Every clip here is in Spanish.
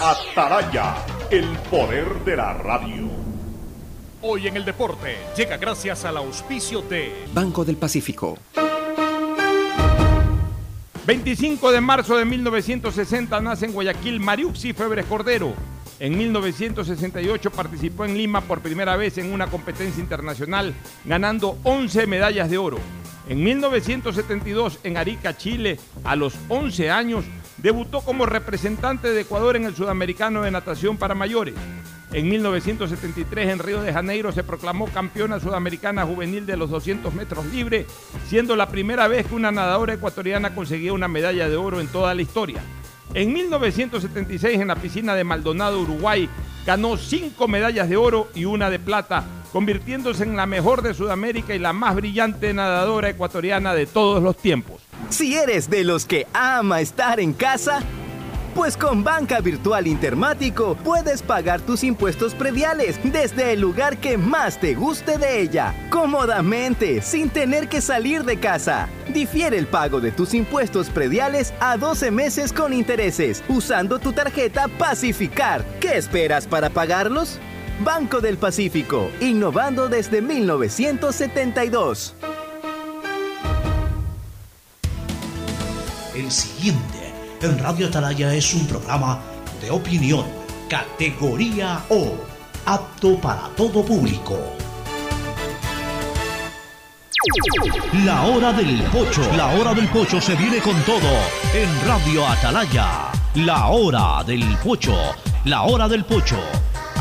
Ataraya, el poder de la radio. Hoy en el deporte llega gracias al auspicio de Banco del Pacífico. 25 de marzo de 1960 nace en Guayaquil Mariuxi Febres Cordero. En 1968 participó en Lima por primera vez en una competencia internacional, ganando 11 medallas de oro. En 1972 en Arica, Chile, a los 11 años, debutó como representante de Ecuador en el Sudamericano de Natación para Mayores. En 1973 en Río de Janeiro se proclamó campeona sudamericana juvenil de los 200 metros libre, siendo la primera vez que una nadadora ecuatoriana conseguía una medalla de oro en toda la historia. En 1976 en la piscina de Maldonado, Uruguay, ganó cinco medallas de oro y una de plata, convirtiéndose en la mejor de Sudamérica y la más brillante nadadora ecuatoriana de todos los tiempos. Si eres de los que ama estar en casa, pues con Banca Virtual Intermático puedes pagar tus impuestos prediales desde el lugar que más te guste de ella, cómodamente, sin tener que salir de casa. Difiere el pago de tus impuestos prediales a 12 meses con intereses, usando tu tarjeta Pacificar. ¿Qué esperas para pagarlos? Banco del Pacífico, innovando desde 1972. El siguiente en Radio Atalaya es un programa de opinión, categoría O, apto para todo público. La hora del pocho. La hora del pocho se viene con todo en Radio Atalaya. La hora del pocho. La hora del pocho.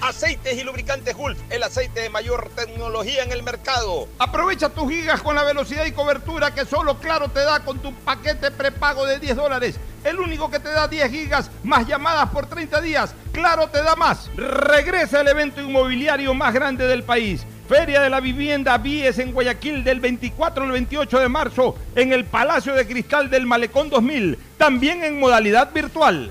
Aceites y lubricantes Gulf, el aceite de mayor tecnología en el mercado. Aprovecha tus gigas con la velocidad y cobertura que solo Claro te da con tu paquete prepago de 10 dólares. El único que te da 10 gigas más llamadas por 30 días. Claro te da más. Regresa el evento inmobiliario más grande del país. Feria de la Vivienda Vies en Guayaquil del 24 al 28 de marzo en el Palacio de Cristal del Malecón 2000, también en modalidad virtual.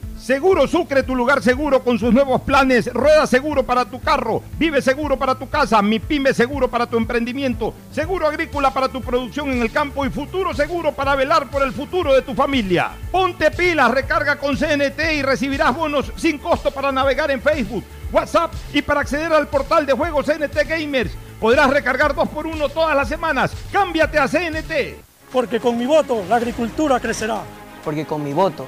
Seguro Sucre, tu lugar seguro con sus nuevos planes. Rueda seguro para tu carro, vive seguro para tu casa, mi pyme seguro para tu emprendimiento, seguro agrícola para tu producción en el campo y futuro seguro para velar por el futuro de tu familia. Ponte pilas, recarga con CNT y recibirás bonos sin costo para navegar en Facebook, WhatsApp y para acceder al portal de juegos CNT Gamers. Podrás recargar dos por uno todas las semanas. Cámbiate a CNT. Porque con mi voto la agricultura crecerá. Porque con mi voto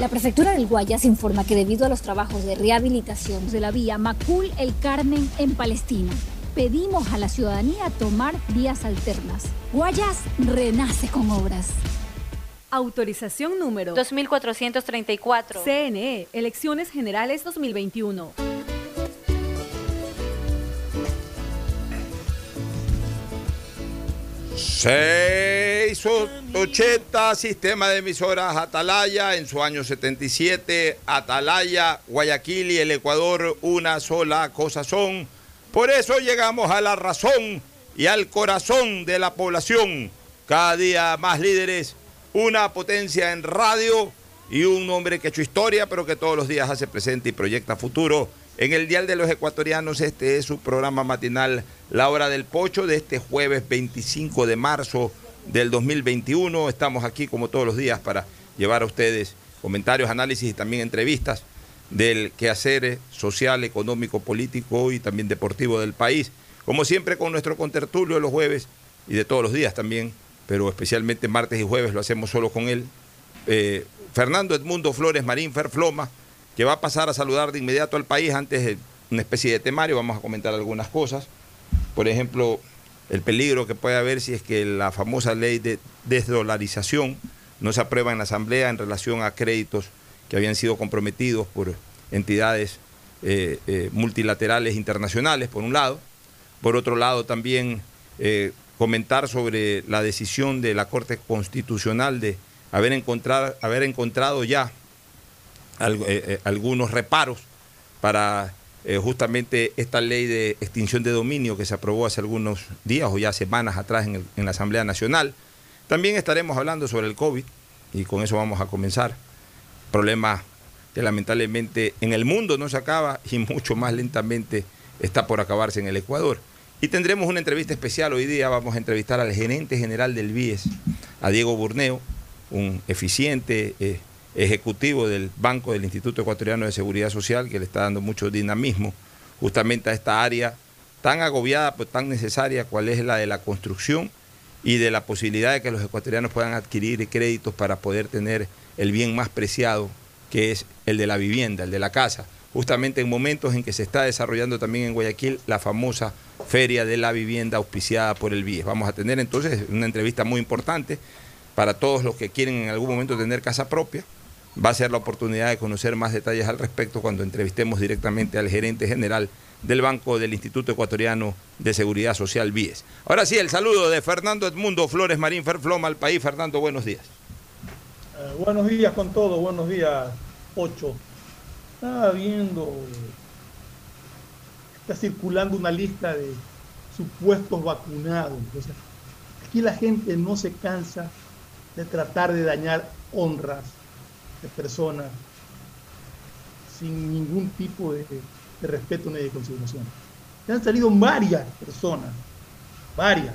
La prefectura del Guayas informa que debido a los trabajos de rehabilitación de la vía Macul El Carmen en Palestina, pedimos a la ciudadanía tomar vías alternas. Guayas renace con obras. Autorización número 2434. CNE, Elecciones Generales 2021. 680, sistema de emisoras Atalaya, en su año 77, Atalaya, Guayaquil y el Ecuador, una sola cosa son. Por eso llegamos a la razón y al corazón de la población. Cada día más líderes, una potencia en radio y un hombre que ha hecho historia, pero que todos los días hace presente y proyecta futuro. En el Dial de los Ecuatorianos, este es su programa matinal, La Hora del Pocho, de este jueves 25 de marzo del 2021. Estamos aquí como todos los días para llevar a ustedes comentarios, análisis y también entrevistas del quehacer social, económico, político y también deportivo del país. Como siempre con nuestro contertulio de los jueves y de todos los días también, pero especialmente martes y jueves lo hacemos solo con él. Eh, Fernando Edmundo Flores Marín Ferfloma, que va a pasar a saludar de inmediato al país antes de una especie de temario, vamos a comentar algunas cosas. Por ejemplo, el peligro que puede haber si es que la famosa ley de desdolarización no se aprueba en la Asamblea en relación a créditos que habían sido comprometidos por entidades eh, eh, multilaterales internacionales, por un lado. Por otro lado, también eh, comentar sobre la decisión de la Corte Constitucional de haber, encontrar, haber encontrado ya algunos reparos para justamente esta ley de extinción de dominio que se aprobó hace algunos días o ya semanas atrás en, en la Asamblea Nacional. También estaremos hablando sobre el COVID y con eso vamos a comenzar problema que lamentablemente en el mundo no se acaba y mucho más lentamente está por acabarse en el Ecuador. Y tendremos una entrevista especial hoy día, vamos a entrevistar al gerente general del BIES, a Diego Burneo, un eficiente eh, ejecutivo del Banco del Instituto Ecuatoriano de Seguridad Social, que le está dando mucho dinamismo justamente a esta área tan agobiada, pero tan necesaria, cual es la de la construcción y de la posibilidad de que los ecuatorianos puedan adquirir créditos para poder tener el bien más preciado, que es el de la vivienda, el de la casa. Justamente en momentos en que se está desarrollando también en Guayaquil la famosa Feria de la Vivienda auspiciada por el BIES. Vamos a tener entonces una entrevista muy importante para todos los que quieren en algún momento tener casa propia. Va a ser la oportunidad de conocer más detalles al respecto cuando entrevistemos directamente al gerente general del Banco del Instituto Ecuatoriano de Seguridad Social BIES. Ahora sí, el saludo de Fernando Edmundo Flores Marín Ferfloma al país. Fernando, buenos días. Eh, buenos días con todo, buenos días, Ocho. Estaba viendo, está circulando una lista de supuestos vacunados. aquí la gente no se cansa de tratar de dañar honras personas sin ningún tipo de, respeto ni de consideración. Ya han salido varias personas, varias.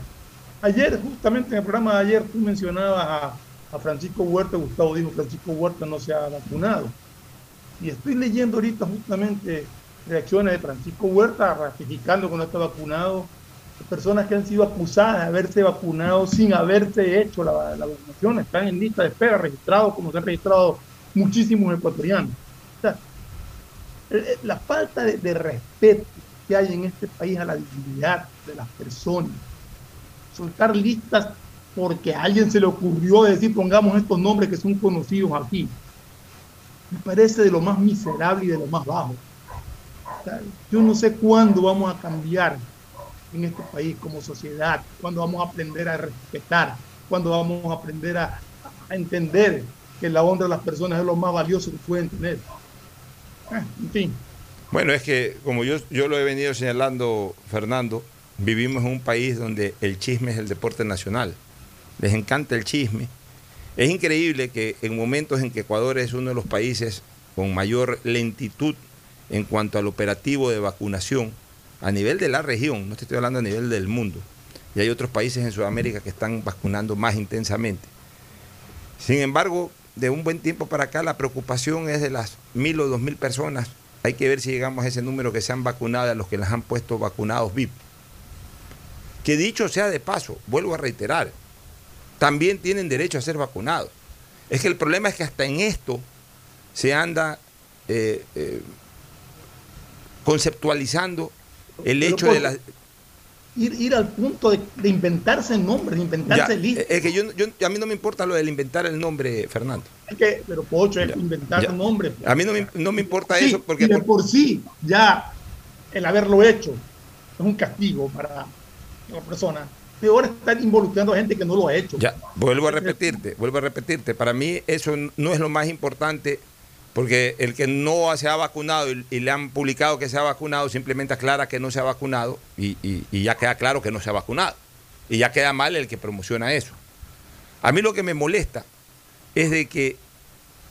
Ayer, justamente en el programa de ayer, tú mencionabas a a Francisco Huerta, Gustavo dijo, Francisco Huerta no se ha vacunado. Y estoy leyendo ahorita justamente reacciones de Francisco Huerta ratificando que no está vacunado, personas que han sido acusadas de haberse vacunado sin haberse hecho la, vacunación, están en lista de espera, registrados como se han registrado muchísimos ecuatorianos. La falta de, de respeto que hay en este país a la dignidad de las personas, soltar listas porque a alguien se le ocurrió decir pongamos estos nombres que son conocidos aquí. Me parece de lo más miserable y de lo más bajo. yo no sé cuándo vamos a cambiar en este país como sociedad, cuándo vamos a aprender a respetar, cuándo vamos a aprender a, entender que la honra de las personas es lo más valioso que pueden tener. Ah, en fin. Bueno, es que como yo, yo lo he venido señalando, Fernando, vivimos en un país donde el chisme es el deporte nacional les encanta el chisme. Es increíble que en momentos en que Ecuador es uno de los países con mayor lentitud en cuanto al operativo de vacunación a nivel de la región, no estoy hablando a nivel del mundo, y hay otros países en Sudamérica que están vacunando más intensamente. Sin embargo, de un buen tiempo para acá la preocupación es de las mil o dos mil personas. Hay que ver si llegamos a ese número que se han vacunado, a los que las han puesto vacunados VIP. Que dicho sea de paso, vuelvo a reiterar, también tienen derecho a ser vacunados. Es que el problema es que hasta en esto se anda eh, eh, conceptualizando el hecho de la... Ir, ir al punto de, inventarse el nombre, de inventarse listas. Es que yo, a mí no me importa lo del inventar el nombre, Fernando. Es que, pero Pocho, es inventar el nombre. A mí no me, no me importa eso porque... de por sí, ya el haberlo hecho es un castigo para la persona peor estar involucrando a gente que no lo ha hecho. Ya, vuelvo a repetirte, vuelvo a repetirte. Para mí eso no es lo más importante, porque el que no se ha vacunado y, le han publicado que se ha vacunado simplemente aclara que no se ha vacunado y, y ya queda claro que no se ha vacunado. Y ya queda mal el que promociona eso. A mí lo que me molesta es de que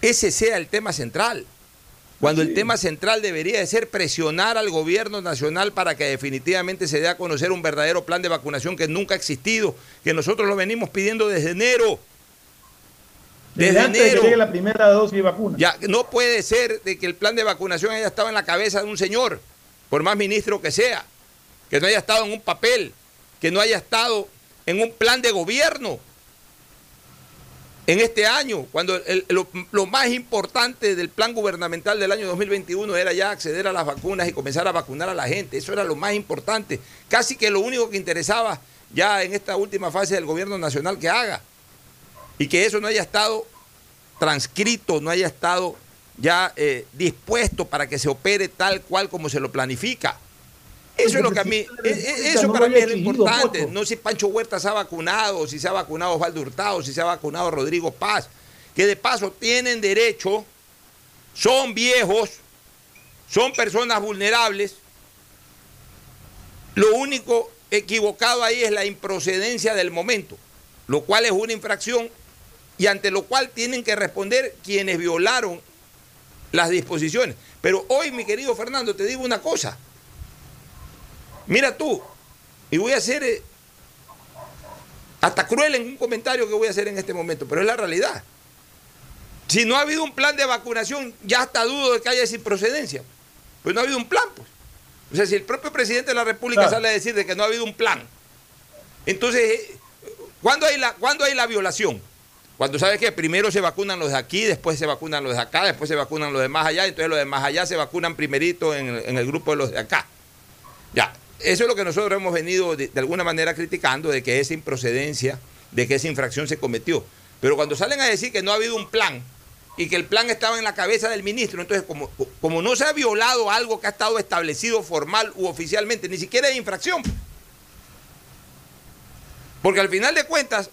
ese sea el tema central. Cuando el tema central debería de ser presionar al gobierno nacional para que definitivamente se dé a conocer un verdadero plan de vacunación que nunca ha existido, que nosotros lo venimos pidiendo desde enero. Desde, antes de que llegue la primera dosis de vacuna. Ya, no puede ser de que el plan de vacunación haya estado en la cabeza de un señor, por más ministro que sea, que no haya estado en un papel, que no haya estado en un plan de gobierno en este año, cuando lo, lo, más importante del plan gubernamental del año 2021 era ya acceder a las vacunas y comenzar a vacunar a la gente. Eso era lo más importante. Casi que lo único que interesaba ya en esta última fase del gobierno nacional que haga. Y que eso no haya estado transcrito, no haya estado ya eh, dispuesto para que se opere tal cual como se lo planifica. Eso es lo que a mí, eso para mí es lo importante. No si Pancho Huerta se ha vacunado, si se ha vacunado Osvaldo Hurtado, si se ha vacunado Rodrigo Paz, que de paso tienen derecho, son viejos, son personas vulnerables. Lo único equivocado ahí es la improcedencia del momento, lo cual es una infracción y ante lo cual tienen que responder quienes violaron las disposiciones. Pero hoy, mi querido Fernando, te digo una cosa. Mira tú, y voy a ser eh, hasta cruel en un comentario que voy a hacer en este momento, pero es la realidad. Si no ha habido un plan de vacunación, ya hasta dudo de que haya sin procedencia. Pues no ha habido un plan, pues. O sea, si el propio presidente de la República sale a decir de que no ha habido un plan, entonces, eh, ¿cuándo hay la, ¿cuándo hay la violación? Cuando sabes que primero se vacunan los de aquí, después se vacunan los de acá, después se vacunan los de más allá, entonces los de más allá se vacunan primerito en, el grupo de los de acá. Ya, eso es lo que nosotros hemos venido de, alguna manera criticando, de que esa improcedencia, de que esa infracción se cometió. Pero cuando salen a decir que no ha habido un plan y que el plan estaba en la cabeza del ministro, entonces como, como no se ha violado algo que ha estado establecido formal u oficialmente, ni siquiera hay infracción. Porque al final de cuentas,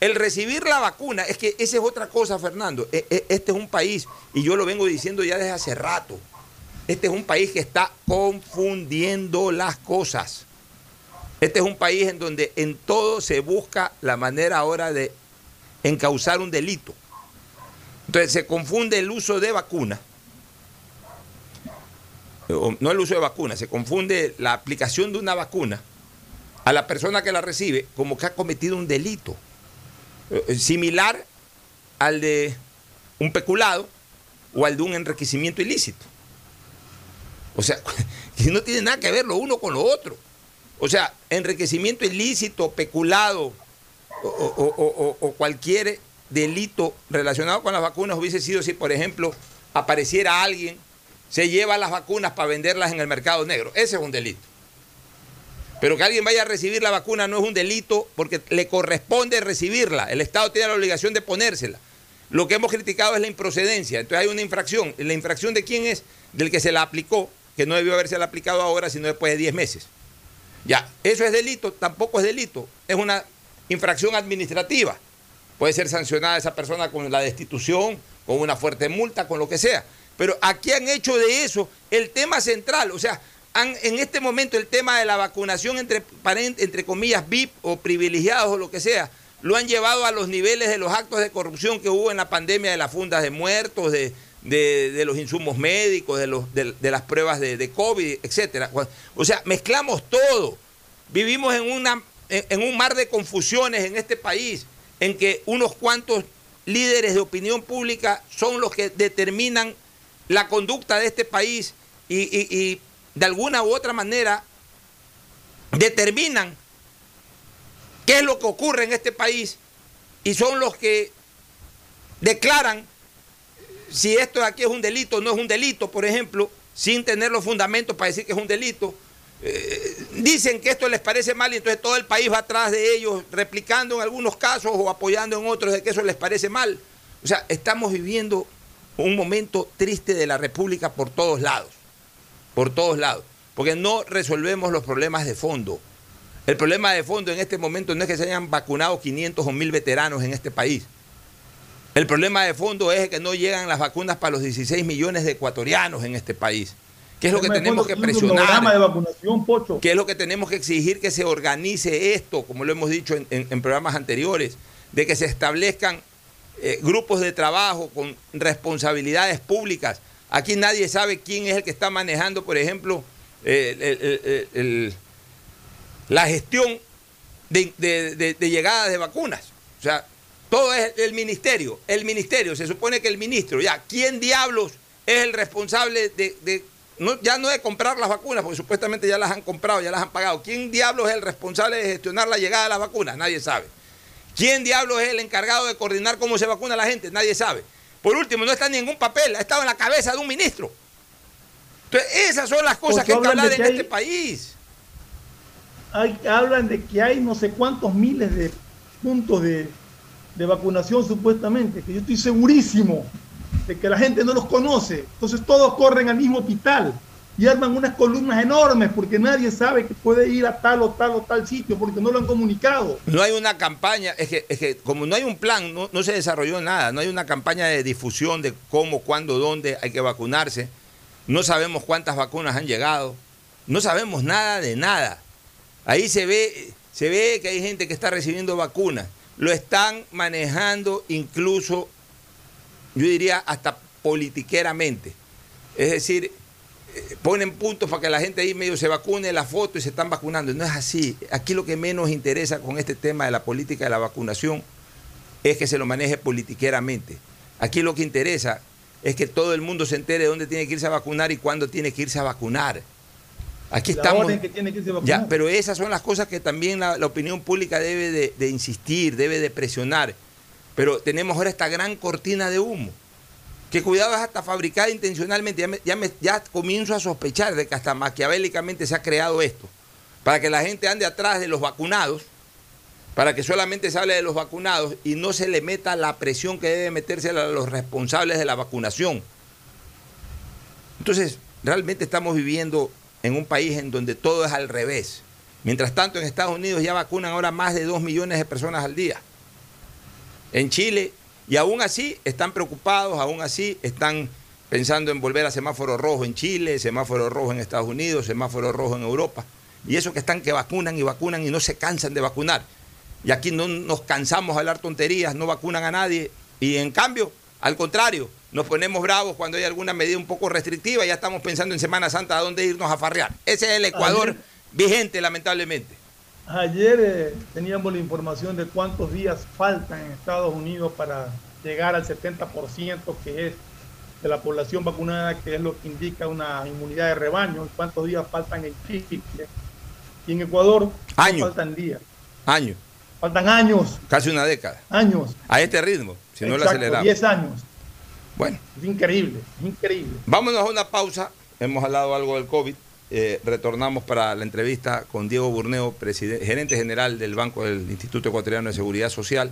el recibir la vacuna, es que esa es otra cosa, Fernando. E, e, este es un país, y yo lo vengo diciendo ya desde hace rato, este es un país que está confundiendo las cosas. Este es un país en donde en todo se busca la manera ahora de encauzar un delito. Entonces se confunde el uso de vacuna, no el uso de vacuna, se confunde la aplicación de una vacuna a la persona que la recibe como que ha cometido un delito similar al de un peculado o al de un enriquecimiento ilícito. O sea, no tiene nada que ver lo uno con lo otro. O sea, enriquecimiento ilícito, peculado o, cualquier delito relacionado con las vacunas hubiese sido si, por ejemplo, apareciera alguien, se lleva las vacunas para venderlas en el mercado negro. Ese es un delito. Pero que alguien vaya a recibir la vacuna no es un delito porque le corresponde recibirla. El Estado tiene la obligación de ponérsela. Lo que hemos criticado es la improcedencia. Entonces hay una infracción. ¿La infracción de quién es? Del que se la aplicó que no debió haberse aplicado ahora, sino después de 10 meses. Ya, eso es delito, tampoco es delito, es una infracción administrativa. Puede ser sancionada esa persona con la destitución, con una fuerte multa, con lo que sea. Pero aquí han hecho de eso el tema central, o sea, en este momento el tema de la vacunación entre, entre comillas VIP o privilegiados o lo que sea, lo han llevado a los niveles de los actos de corrupción que hubo en la pandemia de las fundas de muertos, de, de, los insumos médicos, de, los, de, las pruebas de, COVID, etcétera. O sea, mezclamos todo. Vivimos en, una, en un mar de confusiones en este país, en que unos cuantos líderes de opinión pública son los que determinan la conducta de este país y de alguna u otra manera determinan qué es lo que ocurre en este país y son los que declaran si esto de aquí es un delito o no es un delito, por ejemplo, sin tener los fundamentos para decir que es un delito. Eh, dicen que esto les parece mal y entonces todo el país va atrás de ellos, replicando en algunos casos o apoyando en otros de que eso les parece mal. O sea, estamos viviendo un momento triste de la República por todos lados, por todos lados, porque no resolvemos los problemas de fondo. El problema de fondo en este momento no es que se hayan vacunado 500 o 1000 veteranos en este país. El problema de fondo es que no llegan las vacunas para los 16 millones de ecuatorianos en este país. ¿Qué es lo que tenemos que presionar? ¿Qué es lo que tenemos que exigir que se organice esto, como lo hemos dicho en, programas anteriores, de que se establezcan eh, grupos de trabajo con responsabilidades públicas Aquí nadie sabe quién es el que está manejando, por ejemplo, eh, la gestión de, llegadas de vacunas. O sea, todo es el ministerio. El ministerio, se supone que el ministro, ya, ¿quién diablos es el responsable de, de- no, ya no de comprar las vacunas, porque supuestamente ya las han comprado, ya las han pagado? ¿Quién diablos es el responsable de gestionar la llegada de las vacunas? Nadie sabe. ¿Quién diablos es el encargado de coordinar cómo se vacuna la gente? Nadie sabe. Por último, no está en ningún papel, ha estado en la cabeza de un ministro. Entonces, esas son las cosas que hay que hablar en hay- este país. Hay- hablan de que hay no sé cuántos miles de puntos de, de vacunación supuestamente, que yo estoy segurísimo de que la gente no los conoce. Entonces todos corren al mismo hospital y arman unas columnas enormes porque nadie sabe que puede ir a tal o tal o tal sitio porque no lo han comunicado. No hay una campaña, es que, es que como no hay un plan, no, no se desarrolló nada, no hay una campaña de difusión de cómo, cuándo, dónde hay que vacunarse, no sabemos cuántas vacunas han llegado, no sabemos nada de nada. Ahí se ve, se ve que hay gente que está recibiendo vacunas, lo están manejando incluso, yo diría, hasta politiqueramente. Es decir, ponen puntos para que la gente ahí medio se vacune la foto y se están vacunando. No es así. Aquí lo que menos interesa con este tema de la política de la vacunación es que se lo maneje politiqueramente. Aquí lo que interesa es que todo el mundo se entere de dónde tiene que irse a vacunar y cuándo tiene que irse a vacunar. Aquí La estamos. orden que tiene que irse a vacunar. Ya, pero esas son las cosas que también la, la opinión pública debe de, de insistir, debe de presionar. Pero tenemos ahora esta gran cortina de humo, que cuidado es hasta fabricada intencionalmente. Ya, ya, ya comienzo a sospechar de que hasta maquiavélicamente se ha creado esto, para que la gente ande atrás de los vacunados, para que solamente se hable de los vacunados y no se le meta la presión que debe meterse a los responsables de la vacunación. Entonces, realmente estamos viviendo en un país en donde todo es al revés. Mientras tanto, en Estados Unidos ya vacunan ahora más de 2 millones de personas al día. En Chile, y aún así están preocupados, aún así están pensando en volver a semáforo rojo en Chile, semáforo rojo en Estados Unidos, semáforo rojo en Europa. Y eso que están que vacunan y vacunan y no se cansan de vacunar. Y aquí no nos cansamos de hablar tonterías, no vacunan a nadie. Y en cambio, al contrario, nos ponemos bravos cuando hay alguna medida un poco restrictiva y ya estamos pensando en Semana Santa a dónde irnos a farrear. Ese es el Ecuador vigente, lamentablemente. Ayer eh, teníamos la información de cuántos días faltan en Estados Unidos para llegar al 70% que es de la población vacunada, que es lo que indica una inmunidad de rebaño, y cuántos días faltan en Chile. Y en Ecuador Años. faltan días, Años, faltan años, casi una década. años. A este ritmo, si no lo Exacto, aceleramos. 10 años. Bueno, Es increíble, es increíble. vámonos a una pausa. Hemos hablado algo del COVID. Eh, retornamos para la entrevista con Diego Burneo, gerente general del Banco del Instituto Ecuatoriano de Seguridad Social.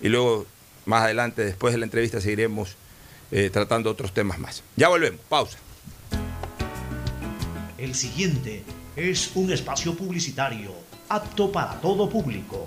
Y luego, más adelante, después de la entrevista, seguiremos eh, tratando otros temas más. Ya volvemos. Pausa. El siguiente es un espacio publicitario apto para todo público.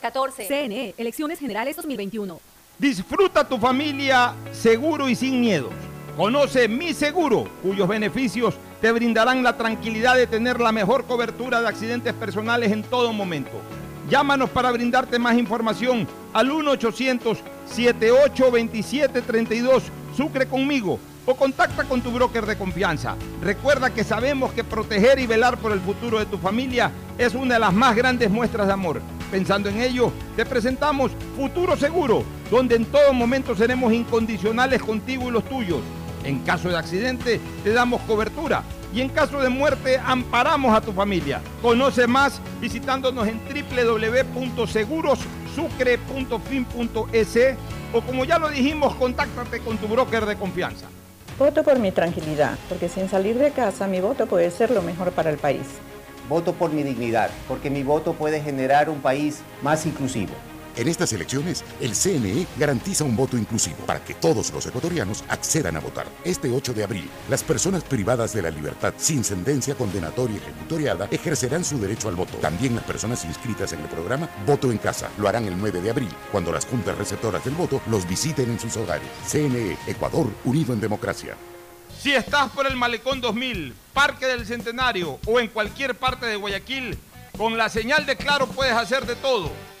2314. CNE, Elecciones Generales 2021. Disfruta tu familia seguro y sin miedos. Conoce Mi Seguro, cuyos beneficios te brindarán la tranquilidad de tener la mejor cobertura de accidentes personales en todo momento. Llámanos para brindarte más información al 1-800-7827-32 Sucre conmigo o contacta con tu broker de confianza. Recuerda que sabemos que proteger y velar por el futuro de tu familia es una de las más grandes muestras de amor. Pensando en ello, te presentamos Futuro Seguro, donde en todo momento seremos incondicionales contigo y los tuyos. En caso de accidente, te damos cobertura y en caso de muerte, amparamos a tu familia. Conoce más visitándonos en www.segurosucre.fin.es o como ya lo dijimos, contáctate con tu broker de confianza. Voto por mi tranquilidad, porque sin salir de casa mi voto puede ser lo mejor para el país. Voto por mi dignidad, porque mi voto puede generar un país más inclusivo. En estas elecciones, el CNE garantiza un voto inclusivo para que todos los ecuatorianos accedan a votar. Este 8 de abril, las personas privadas de la libertad sin sentencia condenatoria ejecutoriada ejercerán su derecho al voto. También las personas inscritas en el programa Voto en Casa lo harán el 9 de abril, cuando las juntas receptoras del voto los visiten en sus hogares. CNE, Ecuador, unido en democracia. Si estás por el Malecón 2000, Parque del Centenario o en cualquier parte de Guayaquil, con la señal de Claro puedes hacer de todo.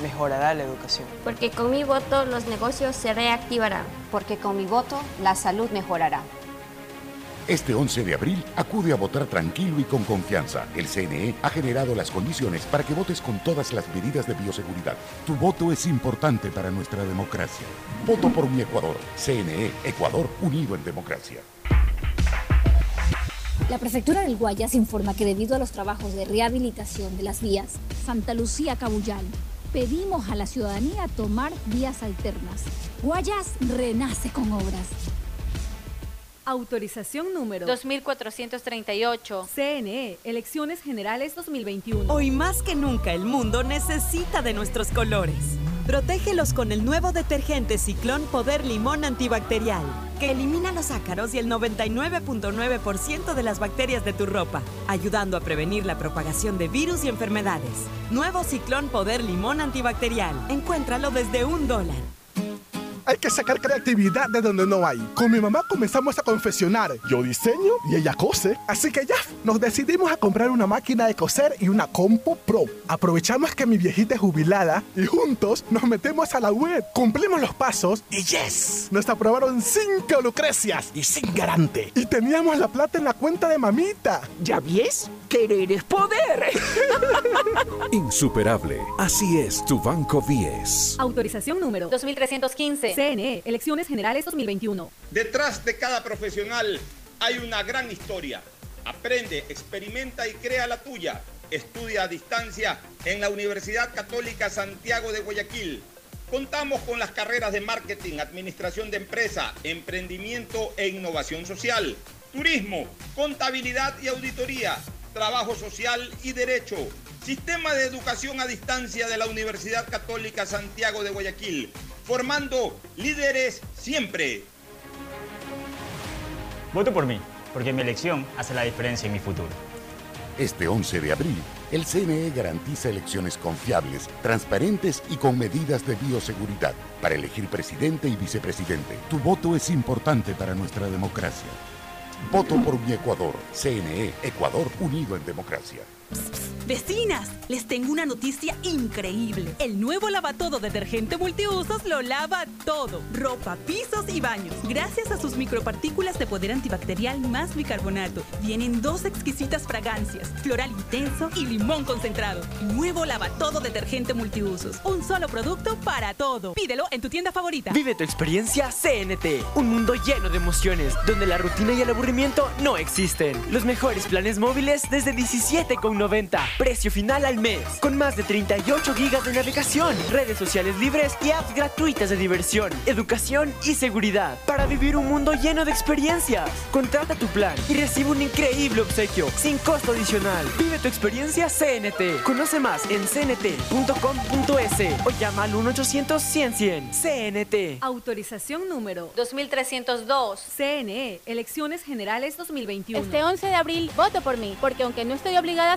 mejorará la educación. Porque con mi voto los negocios se reactivarán. Porque con mi voto la salud mejorará. Este 11 de abril acude a votar tranquilo y con confianza. El CNE ha generado las condiciones para que votes con todas las medidas de bioseguridad. Tu voto es importante para nuestra democracia. Voto por mi Ecuador. CNE, Ecuador unido en democracia. La prefectura del Guayas informa que debido a los trabajos de rehabilitación de las vías Santa Lucía Cabullal, pedimos a la ciudadanía tomar vías alternas. Guayas renace con obras. Autorización número 2438. CNE, Elecciones Generales 2021. Hoy más que nunca el mundo necesita de nuestros colores. Protégelos con el nuevo detergente Ciclón Poder Limón Antibacterial, que elimina los ácaros y el 99.9% de las bacterias de tu ropa, ayudando a prevenir la propagación de virus y enfermedades. Nuevo Ciclón Poder Limón Antibacterial. Encuéntralo desde un dólar. Hay que sacar creatividad de donde no hay. Con mi mamá comenzamos a confeccionar. Yo diseño y ella cose. Así que ya, nos decidimos a comprar una máquina de coser y una Compo Pro. Aprovechamos que mi viejita es jubilada y juntos nos metemos a la web. Cumplimos los pasos y yes, nos aprobaron cinco lucrecias y sin garante. Y teníamos la plata en la cuenta de mamita. ¿Ya ves? Querer es poder. Insuperable. Así es tu Banco 10. Autorización número 2315. CNE, Elecciones Generales 2021. Detrás de cada profesional hay una gran historia. Aprende, experimenta y crea la tuya. Estudia a distancia en la Universidad Católica Santiago de Guayaquil. Contamos con las carreras de marketing, administración de empresa, emprendimiento e innovación social, turismo, contabilidad y auditoría, trabajo social y derecho. Sistema de educación a distancia de la Universidad Católica Santiago de Guayaquil, formando líderes siempre. Voto por mí, porque mi elección hace la diferencia en mi futuro. Este 11 de abril, el CNE garantiza elecciones confiables, transparentes y con medidas de bioseguridad para elegir presidente y vicepresidente. Tu voto es importante para nuestra democracia. Voto por mi Ecuador. CNE, Ecuador unido en democracia. Vecinas, les tengo una noticia increíble. El nuevo lavatodo detergente multiusos lo lava todo. Ropa, pisos y baños. Gracias a sus micropartículas de poder antibacterial más bicarbonato. Vienen dos exquisitas fragancias, floral intenso y limón concentrado. Nuevo lavatodo detergente multiusos. Un solo producto para todo. Pídelo en tu tienda favorita. Vive tu experiencia CNT. Un mundo lleno de emociones, donde la rutina y el aburrimiento no existen. Los mejores planes móviles desde 17,90. Precio final al mes. Con más de 38 gigas de navegación, redes sociales libres y apps gratuitas de diversión, educación y seguridad. Para vivir un mundo lleno de experiencias. Contrata tu plan y recibe un increíble obsequio sin costo adicional. Vive tu experiencia CNT. Conoce más en cnt.com.es o llama al 1-800-100-100. CNT. Autorización número 2302. CNE, Elecciones Generales 2021. Este 11 de abril voto por mí, porque aunque no estoy obligada a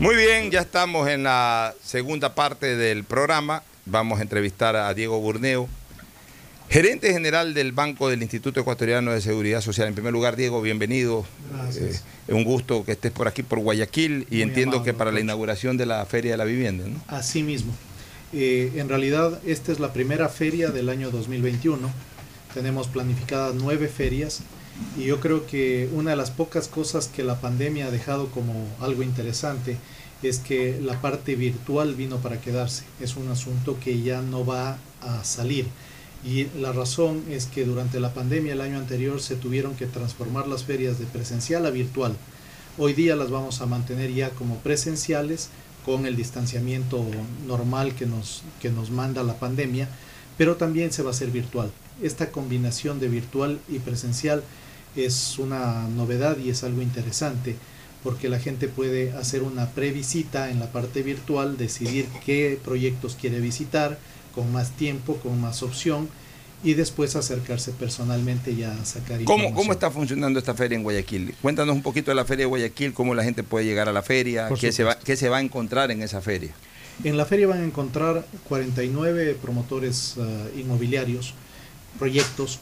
Muy bien, ya estamos en la segunda parte del programa. Vamos a entrevistar a Diego Burneo, gerente general del Banco del Instituto Ecuatoriano de Seguridad Social. En primer lugar, Diego, bienvenido. Gracias. Eh, un gusto que estés por aquí, por Guayaquil, y Muy entiendo amable, que para la inauguración de la Feria de la Vivienda, ¿no? Así mismo. Eh, en realidad, esta es la primera feria del año 2021. Tenemos planificadas nueve ferias y yo creo que una de las pocas cosas que la pandemia ha dejado como algo interesante es que la parte virtual vino para quedarse. Es un asunto que ya no va a salir. Y la razón es que durante la pandemia el año anterior se tuvieron que transformar las ferias de presencial a virtual. Hoy día las vamos a mantener ya como presenciales con el distanciamiento normal que nos, que nos manda la pandemia, pero también se va a hacer virtual. Esta combinación de virtual y presencial es una novedad y es algo interesante porque la gente puede hacer una previsita en la parte virtual, decidir qué proyectos quiere visitar con más tiempo, con más opción y después acercarse personalmente y a sacar ¿Cómo. ¿Cómo está funcionando esta feria en Guayaquil? Cuéntanos un poquito de la feria de Guayaquil, cómo la gente puede llegar a la feria, qué se, va, qué se va a encontrar en esa feria. En la feria van a encontrar 49 promotores eh, inmobiliarios, proyectos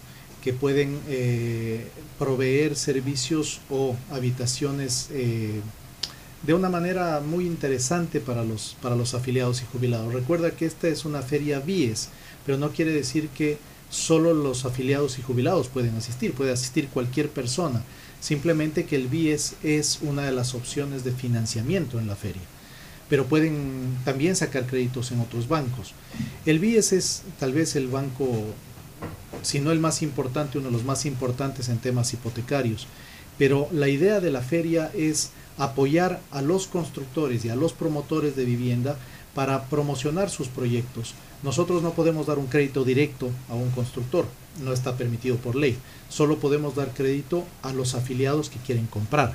que pueden eh, proveer servicios o habitaciones eh, de una manera muy interesante para los, para los afiliados y jubilados. Recuerda que esta es una feria BIES, pero no quiere decir que solo los afiliados y jubilados pueden asistir, puede asistir cualquier persona. Simplemente que el BIES es una de las opciones de financiamiento en la feria pero pueden también sacar créditos en otros bancos. El BIES es tal vez el banco, si no el más importante, uno de los más importantes en temas hipotecarios, pero la idea de la feria es apoyar a los constructores y a los promotores de vivienda para promocionar sus proyectos. Nosotros no podemos dar un crédito directo a un constructor, no está permitido por ley. Solo podemos dar crédito a los afiliados que quieren comprar.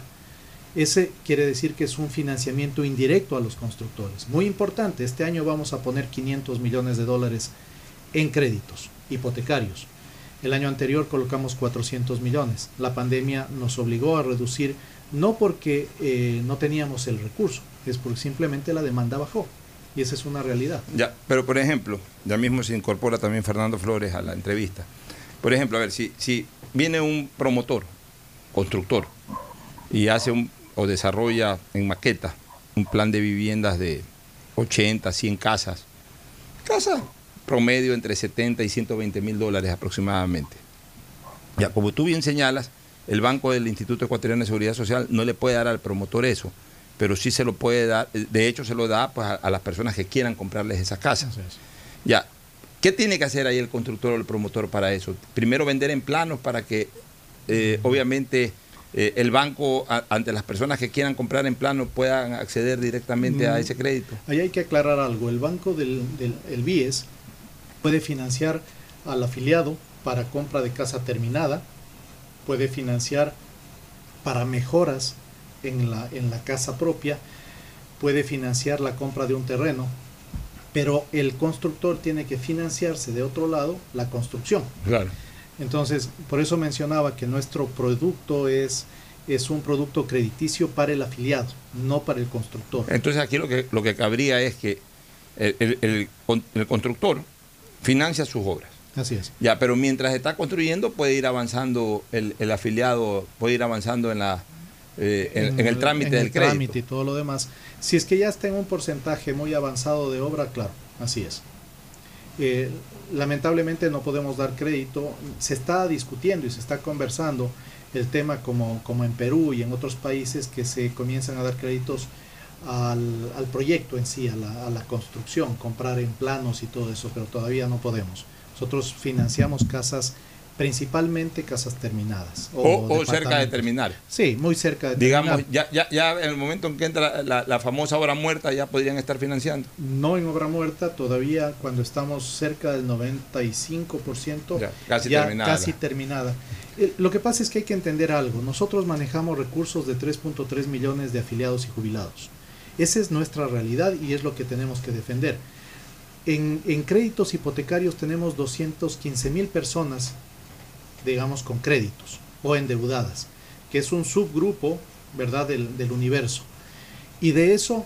Ese quiere decir que es un financiamiento indirecto a los constructores. Muy importante, este año vamos a poner 500 millones de dólares en créditos hipotecarios. El año anterior colocamos 400 millones. La pandemia nos obligó a reducir, no porque eh, no teníamos el recurso, es porque simplemente la demanda bajó. Y esa es una realidad. Ya, pero por ejemplo, ya mismo se incorpora también Fernando Flores a la entrevista. Por ejemplo, a ver, si, si viene un promotor, constructor, y hace un, o desarrolla en maqueta un plan de viviendas de 80, 100 casas, casa promedio entre 70 y 120 mil dólares aproximadamente. Ya, como tú bien señalas, el Banco del Instituto Ecuatoriano de Seguridad Social no le puede dar al promotor eso, pero sí se lo puede dar, de hecho se lo da pues, a, a las personas que quieran comprarles esas casas. Ya, ¿qué tiene que hacer ahí el constructor o el promotor para eso? Primero vender en planos para que eh, obviamente eh, el banco a- ante las personas que quieran comprar en plano puedan acceder directamente a Mm. ese crédito. Ahí hay que aclarar algo. El banco del, del el BIES puede financiar al afiliado para compra de casa terminada, puede financiar para mejoras en la, en la casa propia, puede financiar la compra de un terreno, pero el constructor tiene que financiarse de otro lado la construcción. Claro. Entonces, por eso mencionaba que nuestro producto es, es un producto crediticio para el afiliado, no para el constructor. Entonces aquí lo que, lo que cabría es que el, el- el el constructor financia sus obras. Así es. Ya, pero mientras está construyendo puede ir avanzando, el, el afiliado puede ir avanzando en, la, eh, en, en el trámite en del el crédito. trámite y todo lo demás. Si es que ya está en un porcentaje muy avanzado de obra, claro, así es. Eh, lamentablemente no podemos dar crédito. Se está discutiendo y se está conversando el tema como, como en Perú y en otros países que se comienzan a dar créditos al, al proyecto en sí, a la, a la construcción, comprar en planos y todo eso, pero todavía no podemos. Nosotros financiamos casas, principalmente casas terminadas. O, o cerca de terminar. Sí, muy cerca de Digamos, terminar. ya, ya, ya en el momento en que entra la, la famosa obra muerta, ya podrían estar financiando. No en obra muerta, todavía cuando estamos cerca del 95%, Ya, casi ya terminada. casi terminada. Eh, Lo que pasa es que hay que entender algo. Nosotros manejamos recursos de 3.3 millones de afiliados y jubilados. Esa es nuestra realidad y es lo que tenemos que defender. En, créditos hipotecarios tenemos 215 mil personas, digamos, con créditos o endeudadas, que es un subgrupo, ¿verdad?, del, del universo. Y de eso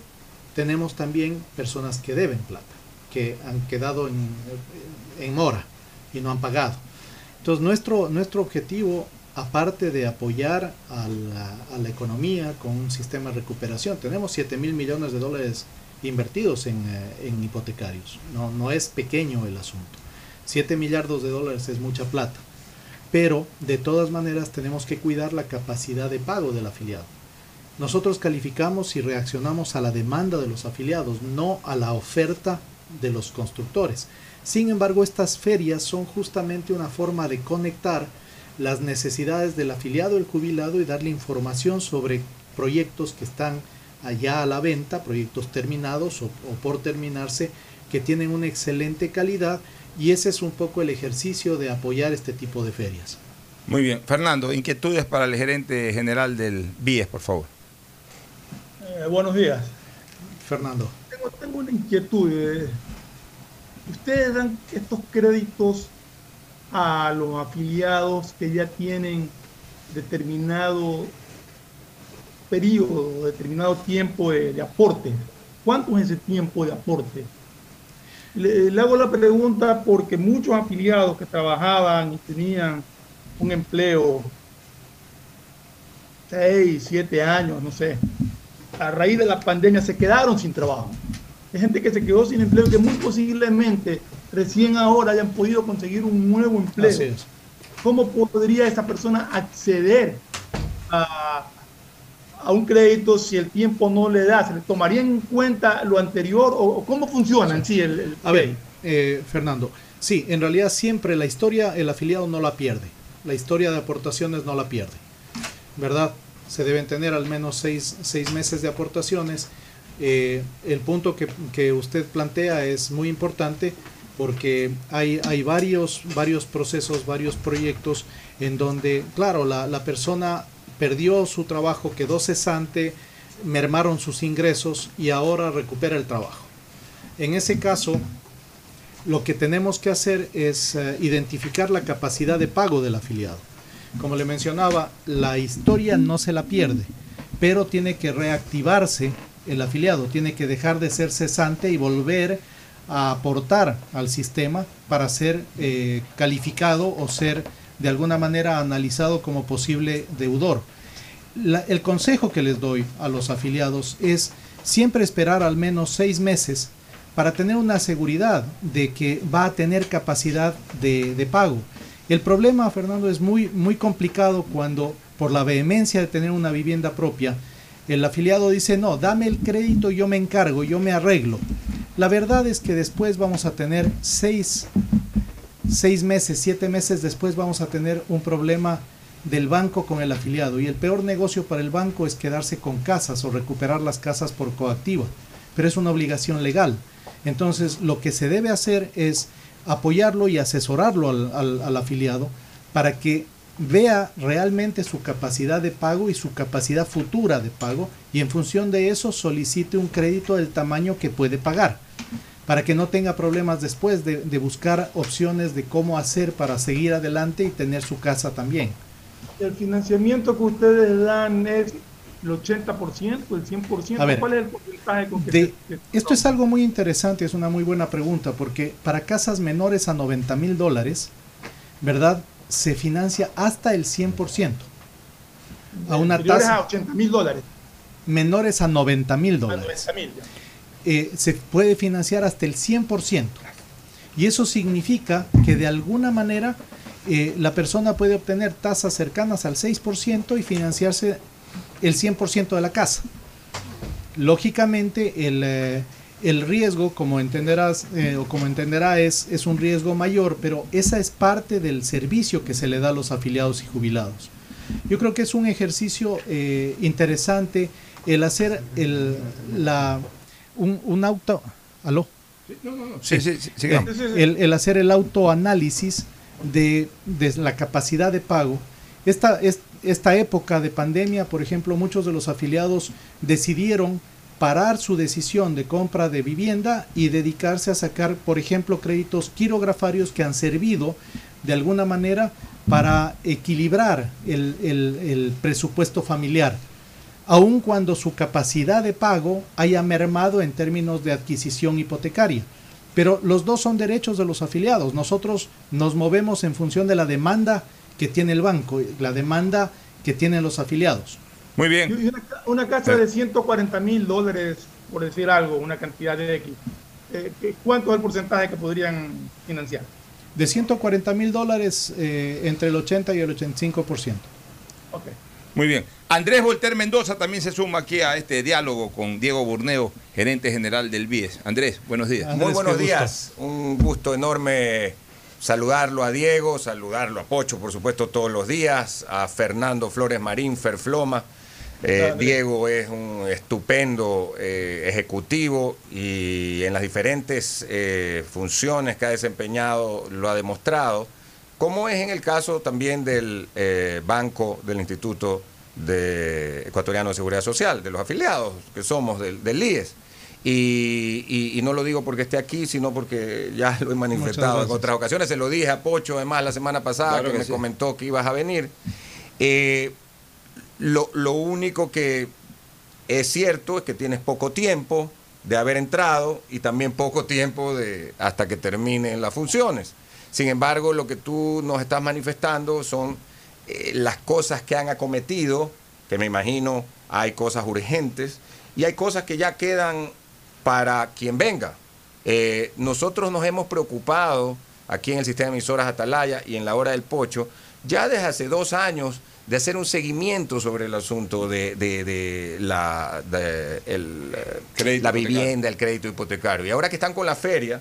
tenemos también personas que deben plata, que han quedado en, en mora y no han pagado. Entonces nuestro, nuestro objetivo, aparte de apoyar a la, economía con un sistema de recuperación, tenemos 7 mil millones de dólares invertidos en, eh, en hipotecarios. No, no es pequeño el asunto. 7 millardos de dólares es mucha plata. Pero de todas maneras tenemos que cuidar la capacidad de pago del afiliado. Nosotros calificamos y reaccionamos a la demanda de los afiliados, no a la oferta de los constructores. Sin embargo, estas ferias son justamente una forma de conectar las necesidades del afiliado, el jubilado y darle información sobre proyectos que están allá a la venta, proyectos terminados o, o por terminarse, que tienen una excelente calidad y ese es un poco el ejercicio de apoyar este tipo de ferias. Muy bien. Fernando, inquietudes para el gerente general del BIES, por favor. Eh, buenos días. Fernando. Tengo, tengo una inquietud. eh. Ustedes dan estos créditos a los afiliados que ya tienen determinado periodo, determinado tiempo de, aporte. ¿Cuánto es ese tiempo de aporte? Le, le hago la pregunta porque muchos afiliados que trabajaban y tenían un empleo 6, 7 años, no sé, a raíz de la pandemia se quedaron sin trabajo. Hay gente que se quedó sin empleo que muy posiblemente recién ahora hayan podido conseguir un nuevo empleo. Así es. ¿Cómo podría esa persona acceder a, a un crédito si el tiempo no le da? ¿Se le tomaría en cuenta lo anterior o, cómo funciona en sí el, el A ver, eh, Fernando, sí, en realidad siempre la historia el afiliado no la pierde. La historia de aportaciones no la pierde. ¿Verdad? Se deben tener al menos seis, seis meses de aportaciones. Eh, el punto que, que usted plantea es muy importante porque hay, hay varios, varios procesos, varios proyectos en donde, claro, la, la persona perdió su trabajo, quedó cesante, mermaron sus ingresos y ahora recupera el trabajo. En ese caso, lo que tenemos que hacer es eh, identificar la capacidad de pago del afiliado. Como le mencionaba, la historia no se la pierde, pero tiene que reactivarse el afiliado, tiene que dejar de ser cesante y volver a aportar al sistema para ser eh, calificado o ser de alguna manera analizado como posible deudor. El consejo que les doy a los afiliados es siempre esperar al menos seis meses para tener una seguridad de que va a tener capacidad de, de pago. El problema, Fernando, es muy, muy complicado cuando por la vehemencia de tener una vivienda propia, el afiliado dice, no, dame el crédito, yo me encargo, yo me arreglo. La verdad es que después vamos a tener seis, seis meses, siete meses después vamos a tener un problema del banco con el afiliado. Y el peor negocio para el banco es quedarse con casas o recuperar las casas por coactiva. Pero es una obligación legal. Entonces, lo que se debe hacer es apoyarlo y asesorarlo al, al- al afiliado para que vea realmente su capacidad de pago y su capacidad futura de pago y en función de eso solicite un crédito del tamaño que puede pagar para que no tenga problemas después de, de buscar opciones de cómo hacer para seguir adelante y tener su casa también. El financiamiento que ustedes dan es el 80%, el 100%. A ver, ¿Cuál es el porcentaje con que De- se- esto es algo muy interesante, es una muy buena pregunta, porque para casas menores a 90 mil dólares, ¿verdad? Se financia hasta el 100%. A una tasa a 80 mil dólares? menores a 90 mil A dólares. 90 mil. eh, se puede financiar hasta el 100%. Y eso significa que de alguna manera eh, la persona puede obtener tasas cercanas al 6% y financiarse el 100% de la casa. Lógicamente el, eh, el riesgo, como entenderás eh, o como entenderá, es, es un riesgo mayor, pero esa es parte del servicio que se le da a los afiliados y jubilados. Yo creo que es un ejercicio eh, interesante el hacer el, la, un, un auto... ¿Aló? Sí, sí, sí, sigamos. el, el hacer el autoanálisis de, de la capacidad de pago. Esta, es- esta época de pandemia, por ejemplo, muchos de los afiliados decidieron parar su decisión de compra de vivienda y dedicarse a sacar, por ejemplo, créditos quirografarios que han servido de alguna manera para equilibrar el, el- presupuesto familiar, aun cuando su capacidad de pago haya mermado en términos de adquisición hipotecaria. Pero los dos son derechos de los afiliados. Nosotros nos movemos en función de la demanda que tiene el banco, la demanda que tienen los afiliados. Muy bien. Y una, una casa de 140 mil dólares, por decir algo, una cantidad de X, eh, ¿qué- ¿cuánto es el porcentaje que podrían financiar? De 140 mil dólares, eh, entre el 80 y el 85%. Ok. Muy bien. Andrés Volter Mendoza también se suma aquí a este diálogo con Diego Burneo, gerente general del BIES. Andrés, buenos días. Muy buenos días. Un gusto enorme saludarlo a Diego, saludarlo a Pocho, por supuesto, todos los días, a Fernando Flores Marín, Ferfloma. Eh. Diego es un estupendo eh, ejecutivo y en las diferentes eh, funciones que ha desempeñado lo ha demostrado, como es en el caso también del Banco del Instituto de Ecuatoriano de Seguridad Social, de los afiliados que somos del, del IES. Y, y- y no lo digo porque esté aquí, sino porque ya lo he manifestado en otras ocasiones. Se lo dije a Pocho, además, la semana pasada, Claro que, que me sí. comentó que ibas a venir. Eh, lo, lo único que es cierto es que tienes poco tiempo de haber entrado y también poco tiempo de hasta que terminen las funciones. Sin embargo, lo que tú nos estás manifestando son eh, las cosas que han acometido, que me imagino hay cosas urgentes y hay cosas que ya quedan para quien venga. Eh, nosotros nos hemos preocupado aquí en el sistema de emisoras Atalaya y en la hora del pocho, ya desde hace dos años, de hacer un seguimiento sobre el asunto de, de- de la, de el, eh, Crédito la hipotecario. vivienda, el crédito hipotecario. Y ahora que están con la feria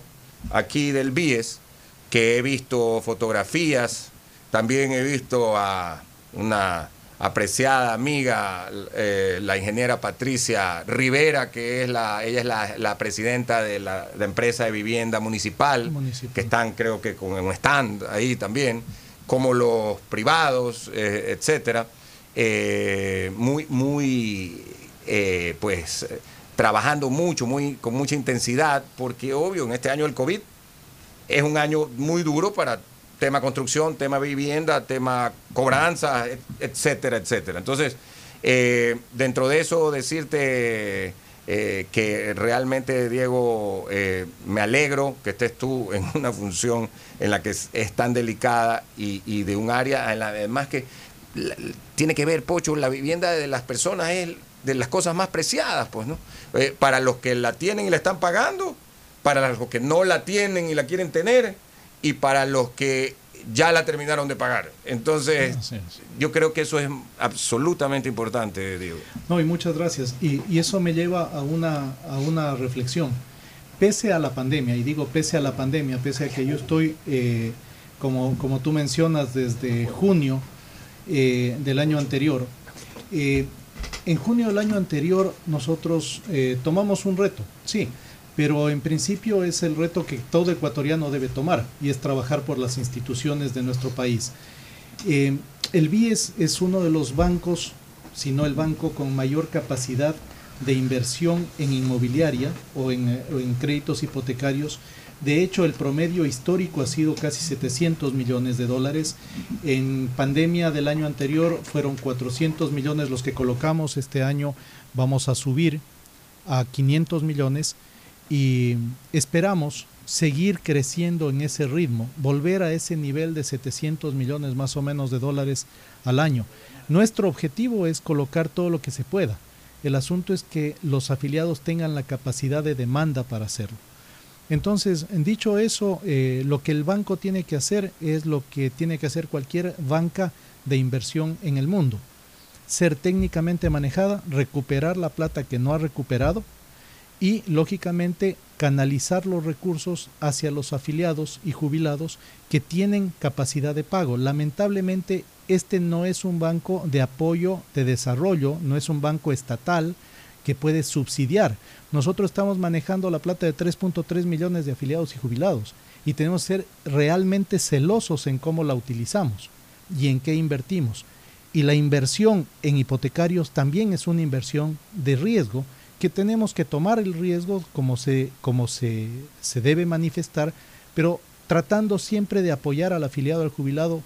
aquí del BIES, que he visto fotografías, también he visto a una apreciada amiga, eh, la ingeniera Patricia Rivera, que es la, ella es la, la presidenta de la, de empresa de vivienda municipal, que están creo que con un stand ahí también, como los privados, eh, etcétera, eh, muy, muy, eh, pues, trabajando mucho, muy, con mucha intensidad, porque obvio, en este año del COVID es un año muy duro para tema construcción, tema vivienda, tema cobranza, et- etcétera, etcétera. Entonces, dentro de eso, decirte eh, que realmente, Diego, eh, me alegro que estés tú en una función en la que es, tan delicada y, de un área en la además que tiene que ver, Pocho, la vivienda de las personas es de las cosas más preciadas, pues, ¿no? Eh, para los que la tienen y la están pagando, para los que no la tienen y la quieren tener, y para los que ya la terminaron de pagar. Entonces, yo creo que eso es absolutamente importante, Diego. No, y muchas gracias. Y, y eso me lleva a una, a una reflexión. Pese a la pandemia, y digo pese a la pandemia, pese a que yo estoy, eh, como, como tú mencionas, desde junio eh, del año anterior, eh, en junio del año anterior nosotros eh, tomamos un reto, sí, pero en principio es el reto que todo ecuatoriano debe tomar y es trabajar por las instituciones de nuestro país. Eh, el BIES es uno de los bancos, si no el banco con mayor capacidad de inversión en inmobiliaria o en, o en créditos hipotecarios. De hecho, el promedio histórico ha sido casi 700 millones de dólares. En pandemia del año anterior fueron 400 millones los que colocamos. Este año vamos a subir a 500 millones y esperamos seguir creciendo en ese ritmo, volver a ese nivel de 700 millones más o menos de dólares al año. Nuestro objetivo es colocar todo lo que se pueda. El asunto es que los afiliados tengan la capacidad de demanda para hacerlo. Entonces, dicho eso, eh, lo que el banco tiene que hacer es lo que tiene que hacer cualquier banca de inversión en el mundo. Ser técnicamente manejada, recuperar la plata que no ha recuperado y, lógicamente, canalizar los recursos hacia los afiliados y jubilados que tienen capacidad de pago. Lamentablemente, este no es un banco de apoyo de desarrollo, no es un banco estatal que puede subsidiar. Nosotros estamos manejando la plata de 3.3 millones de afiliados y jubilados y tenemos que ser realmente celosos en cómo la utilizamos y en qué invertimos. Y la inversión en hipotecarios también es una inversión de riesgo que tenemos que tomar el riesgo como se, como se, se debe manifestar, pero tratando siempre de apoyar al afiliado, al jubilado,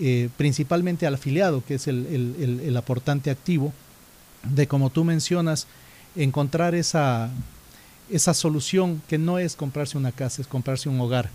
eh, principalmente al afiliado, que es el, el, el, el aportante activo, de como tú mencionas, encontrar esa, esa solución que no es comprarse una casa, es comprarse un hogar.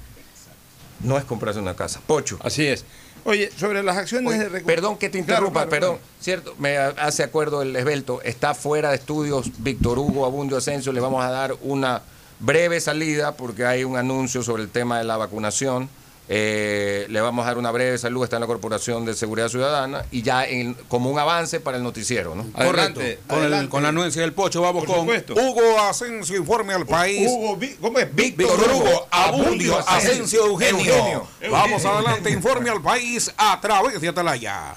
No es comprarse una casa. Pocho. Así es. Oye, sobre las acciones Oye, de Perdón que te interrumpa, Claro, claro, perdón. claro. Cierto, me hace acuerdo el esbelto. Está fuera de estudios Víctor Hugo Abundio Asensio. Le vamos a dar una breve salida porque hay un anuncio sobre el tema de la vacunación. Eh, le vamos a dar una breve salud, está en la Corporación de Seguridad Ciudadana y ya en- como un avance para el noticiero, ¿no? Correcto. Con, el- con la anuencia del Pocho vamos Por con supuesto. Hugo Asensio Informe al País. Hugo, ¿cómo es? Víctor Hugo Abundio Asensio Eugenio. Eugenio. Vamos adelante, Informe al País a través de Atalaya.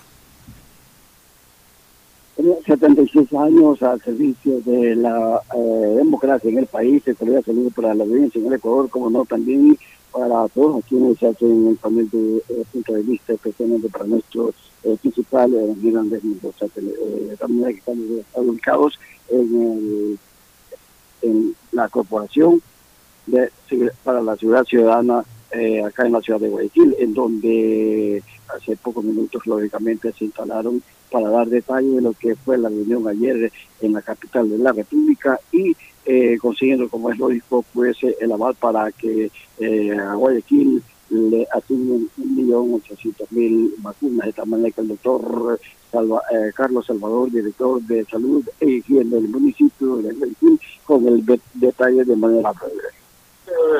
Tenía 76 años al servicio de la eh, democracia en el país, se solía saludo para la audiencia en el Ecuador, como no también para todos quienes hacen el panel de eh, punto de vista, especialmente para nuestro eh, principal eh, Hernández Mendoza, que, eh, estamos ubicados en, el, en la corporación de, para la ciudad ciudadana eh, acá en la ciudad de Guayaquil, en donde hace pocos minutos lógicamente se instalaron para dar detalle de lo que fue la reunión ayer en la capital de la República y eh, consiguiendo, como es lógico, pues eh, el aval para que eh, a Guayaquil le asignen un millón ochocientos mil vacunas, de tal manera que el doctor Salva- eh, Carlos Salvador, director de salud e higiene del municipio de Guayaquil, con el de- detalle de manera breve.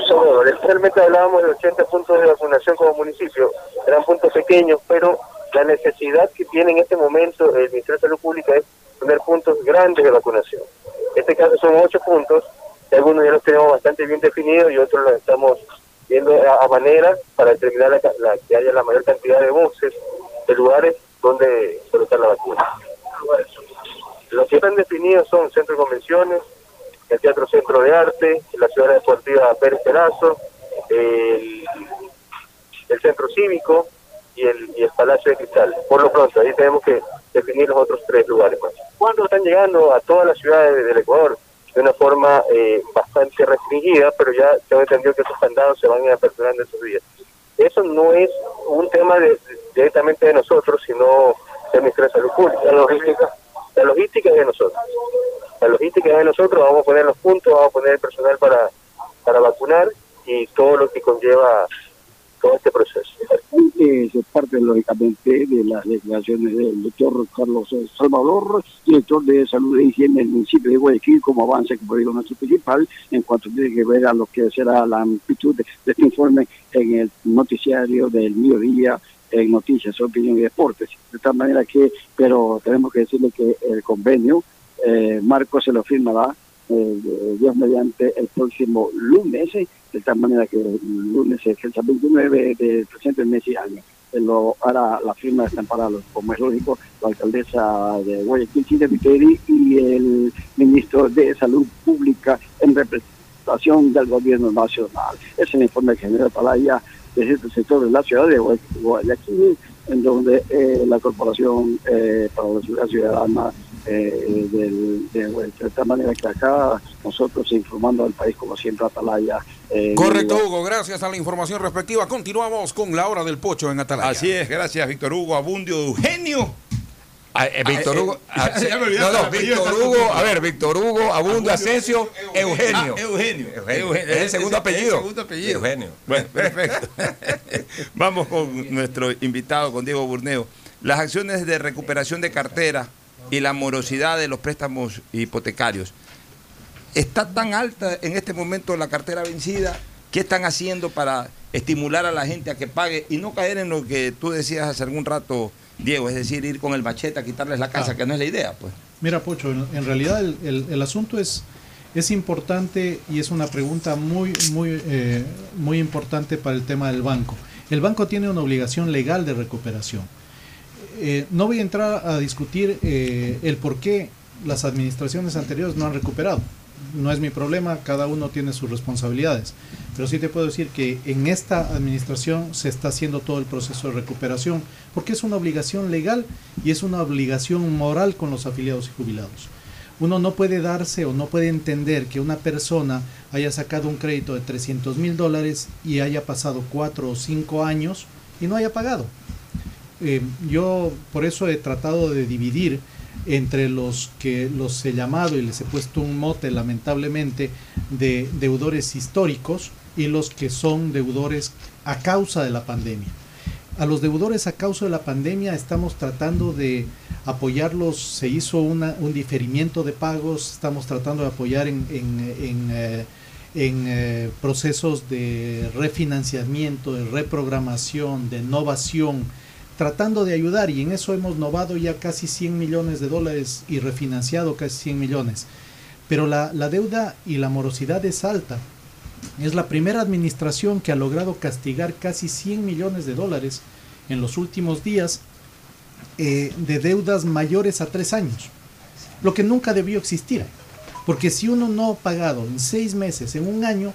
Salvador, realmente hablábamos de 80 puntos de vacunación como municipio, eran puntos pequeños, pero la necesidad que tiene en este momento el Ministerio de Salud Pública es tener puntos grandes de vacunación. En este caso son ocho puntos, y algunos ya los tenemos bastante bien definidos y otros los estamos viendo a, manera para determinar la, la- que haya la mayor cantidad de buses, de lugares donde colocar la vacuna. Los que están definidos son centro de convenciones, el Teatro Centro de Arte, la Ciudad Deportiva Pérez Perazo, el, Centro Cívico y el, Palacio de Cristal. Por lo pronto, ahí tenemos que definir los otros tres lugares más. ¿Cuándo están llegando a todas las ciudades de- del Ecuador? De una forma eh, bastante restringida, pero ya tengo entendido que esos candados se van a ir aperturando esos días. Eso no es un tema de- directamente de nosotros, sino del Ministerio de Salud Pública. La la logística es de nosotros la logística es de nosotros, vamos a poner los puntos, vamos a poner el personal para, para vacunar y todo lo que conlleva todo este proceso. Es parte lógicamente de las declaraciones del doctor Carlos Salvador, director de salud e higiene del municipio de Guayaquil, como avance, como digo, nuestro principal, en cuanto tiene que ver a lo que será la amplitud de, de este informe en el noticiario del mediodía en Noticias, Opinión y Deportes. De tal manera que, pero tenemos que decirle que el convenio, eh, Marco se lo firmará eh, Dios mediante el próximo lunes, eh, de tal manera que el lunes es fecha 29 del presente mes y año. Eh, Lo hará la firma estampará, como es lógico, la alcaldesa de Guayaquil, Cintia Viteri, y el ministro de Salud Pública en, repre- actuación del gobierno nacional. Es el informe que genera Atalaya desde este sector de la ciudad de Guayaquil, en donde eh, la Corporación eh, para la Seguridad Ciudadana eh, del, de, de tal manera que acá nosotros informando al país como siempre Atalaya. eh, Correcto, Hugo. Gracias a la información respectiva. Continuamos con la hora del pocho en Atalaya. Así es, gracias Víctor Hugo Abundio Eugenio. Ah, eh, Víctor Hugo. ah, sí. ya me olvidaste no, no, Víctor Hugo. A ver, Víctor Hugo, Abundo, Asensio, Eugenio. Ah, Eugenio. Eugenio. Es el segundo apellido. El segundo apellido. Eugenio. Bueno, perfecto. Vamos con nuestro invitado, con Diego Burneo. Las acciones de recuperación de cartera y la morosidad de los préstamos hipotecarios. ¿Está tan alta en este momento la cartera vencida? ¿Qué están haciendo para estimular a la gente a que pague y no caer en lo que tú decías hace algún rato, Diego? Es decir, ir con el machete a quitarles la casa, Ah. que no es la idea, pues. Mira, Pocho, en, en realidad el, el- el asunto es, es importante y es una pregunta muy, muy, eh, muy importante para el tema del banco. El banco tiene una obligación legal de recuperación. Eh, no voy a entrar a discutir eh, el por qué las administraciones anteriores no han recuperado. No es mi problema, cada uno tiene sus responsabilidades. Pero sí te puedo decir que en esta administración se está haciendo todo el proceso de recuperación, porque es una obligación legal y es una obligación moral con los afiliados y jubilados. Uno no puede darse o no puede entender que una persona haya sacado un crédito de 300 mil dólares y haya pasado cuatro o cinco años y no haya pagado. Eh, yo por eso he tratado de dividir entre los que los he llamado y les he puesto un mote lamentablemente de deudores históricos y los que son deudores a causa de la pandemia. A los deudores a causa de la pandemia estamos tratando de apoyarlos, se hizo una- un diferimiento de pagos, estamos tratando de apoyar en, en- en, eh, eh, procesos de refinanciamiento, de reprogramación, de innovación, tratando de ayudar y en eso hemos novado ya casi 100 millones de dólares y refinanciado casi 100 millones. Pero la, deuda y la morosidad es alta. Es la primera administración que ha logrado castigar casi 100 millones de dólares en los últimos días eh, de deudas mayores a tres años, lo que nunca debió existir. Porque si uno no ha pagado en seis meses, en un año,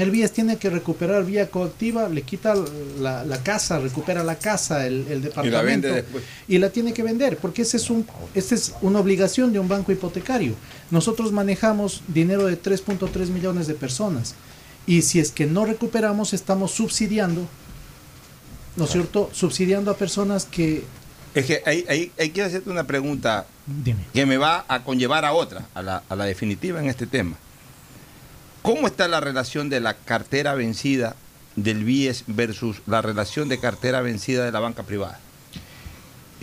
el BIES tiene que recuperar vía coactiva, le quita la, la casa, recupera la casa, el, el departamento. vende después. y la tiene que vender, porque ese es un, esa es una obligación de un banco hipotecario. Nosotros manejamos dinero de 3.3 millones de personas. Y si es que no recuperamos, estamos subsidiando, ¿no es cierto? Subsidiando a personas que... Es que ahí, ahí, ahí quiero hacerte una pregunta Dime. que me va a conllevar a otra, a la, a la definitiva en este tema. ¿Cómo está la relación de la cartera vencida del BIES versus la relación de cartera vencida de la banca privada?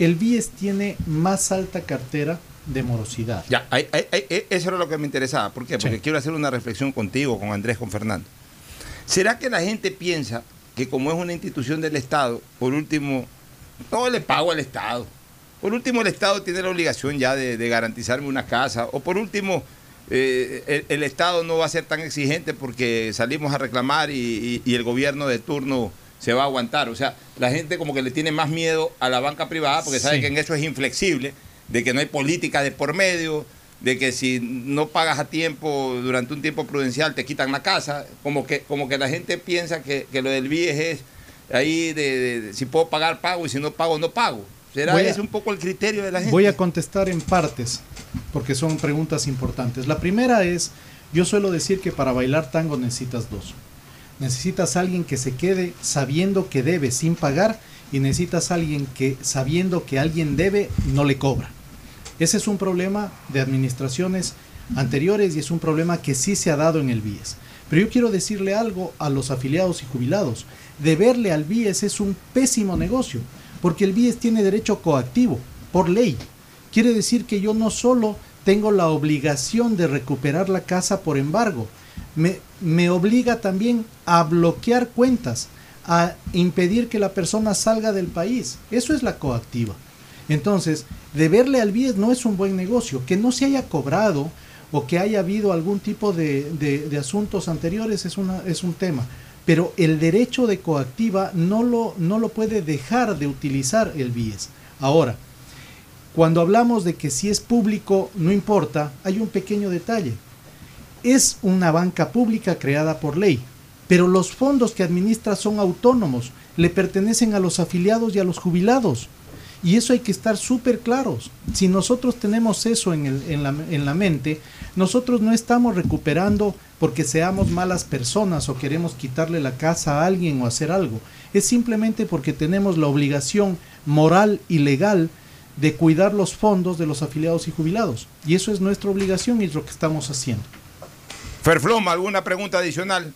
El BIES tiene más alta cartera de morosidad. Ya, ahí- ahí- ahí- eso era lo que me interesaba. ¿Por qué? Porque quiero hacer una reflexión contigo, con Andrés, con Fernando. ¿Será que la gente piensa que como es una institución del Estado, por último, no le pago al Estado? Por último, el Estado tiene la obligación ya de, de garantizarme una casa. O por último, eh, el, el Estado no va a ser tan exigente porque salimos a reclamar y, y- y el gobierno de turno se va a aguantar. O sea, la gente como que le tiene más miedo a la banca privada porque sabe que en eso es inflexible, de que no hay política de por medio, de que si no pagas a tiempo durante un tiempo prudencial te quitan la casa, como que, como que la gente piensa que, que lo del BIES es ahí de, de- de si puedo pagar pago y si no pago no pago. ¿Será a- ese un poco el criterio de la gente? Voy a contestar en partes, porque son preguntas importantes. La primera es, yo suelo decir que para bailar tango necesitas dos. Necesitas alguien que se quede sabiendo que debe sin pagar y necesitas alguien que sabiendo que alguien debe no le cobra. Ese es un problema de administraciones anteriores y es un problema que sí se ha dado en el BIES. Pero yo quiero decirle algo a los afiliados y jubilados. Deberle al BIES es un pésimo negocio, porque el BIES tiene derecho coactivo, por ley. Quiere decir que yo no solo tengo la obligación de recuperar la casa por embargo, me, me obliga también a bloquear cuentas, a impedir que la persona salga del país. Eso es la coactiva. Entonces, deberle al BIES no es un buen negocio. Que no se haya cobrado o que haya habido algún tipo de, de- asuntos anteriores es, una, es un tema. Pero el derecho de coactiva no lo, no lo puede dejar de utilizar el BIES. Ahora, cuando hablamos de que si es público, no importa, hay un pequeño detalle. es una banca pública creada por ley, pero los fondos que administra son autónomos, le pertenecen a los afiliados y a los jubilados. Y eso hay que estar súper claros. Si nosotros tenemos eso en, la, en la mente, nosotros no estamos recuperando porque seamos malas personas o queremos quitarle la casa a alguien o hacer algo. Es simplemente porque tenemos la obligación moral y legal de cuidar los fondos de los afiliados y jubilados. Y eso es nuestra obligación y es lo que estamos haciendo. Ferfloma, ¿alguna pregunta adicional?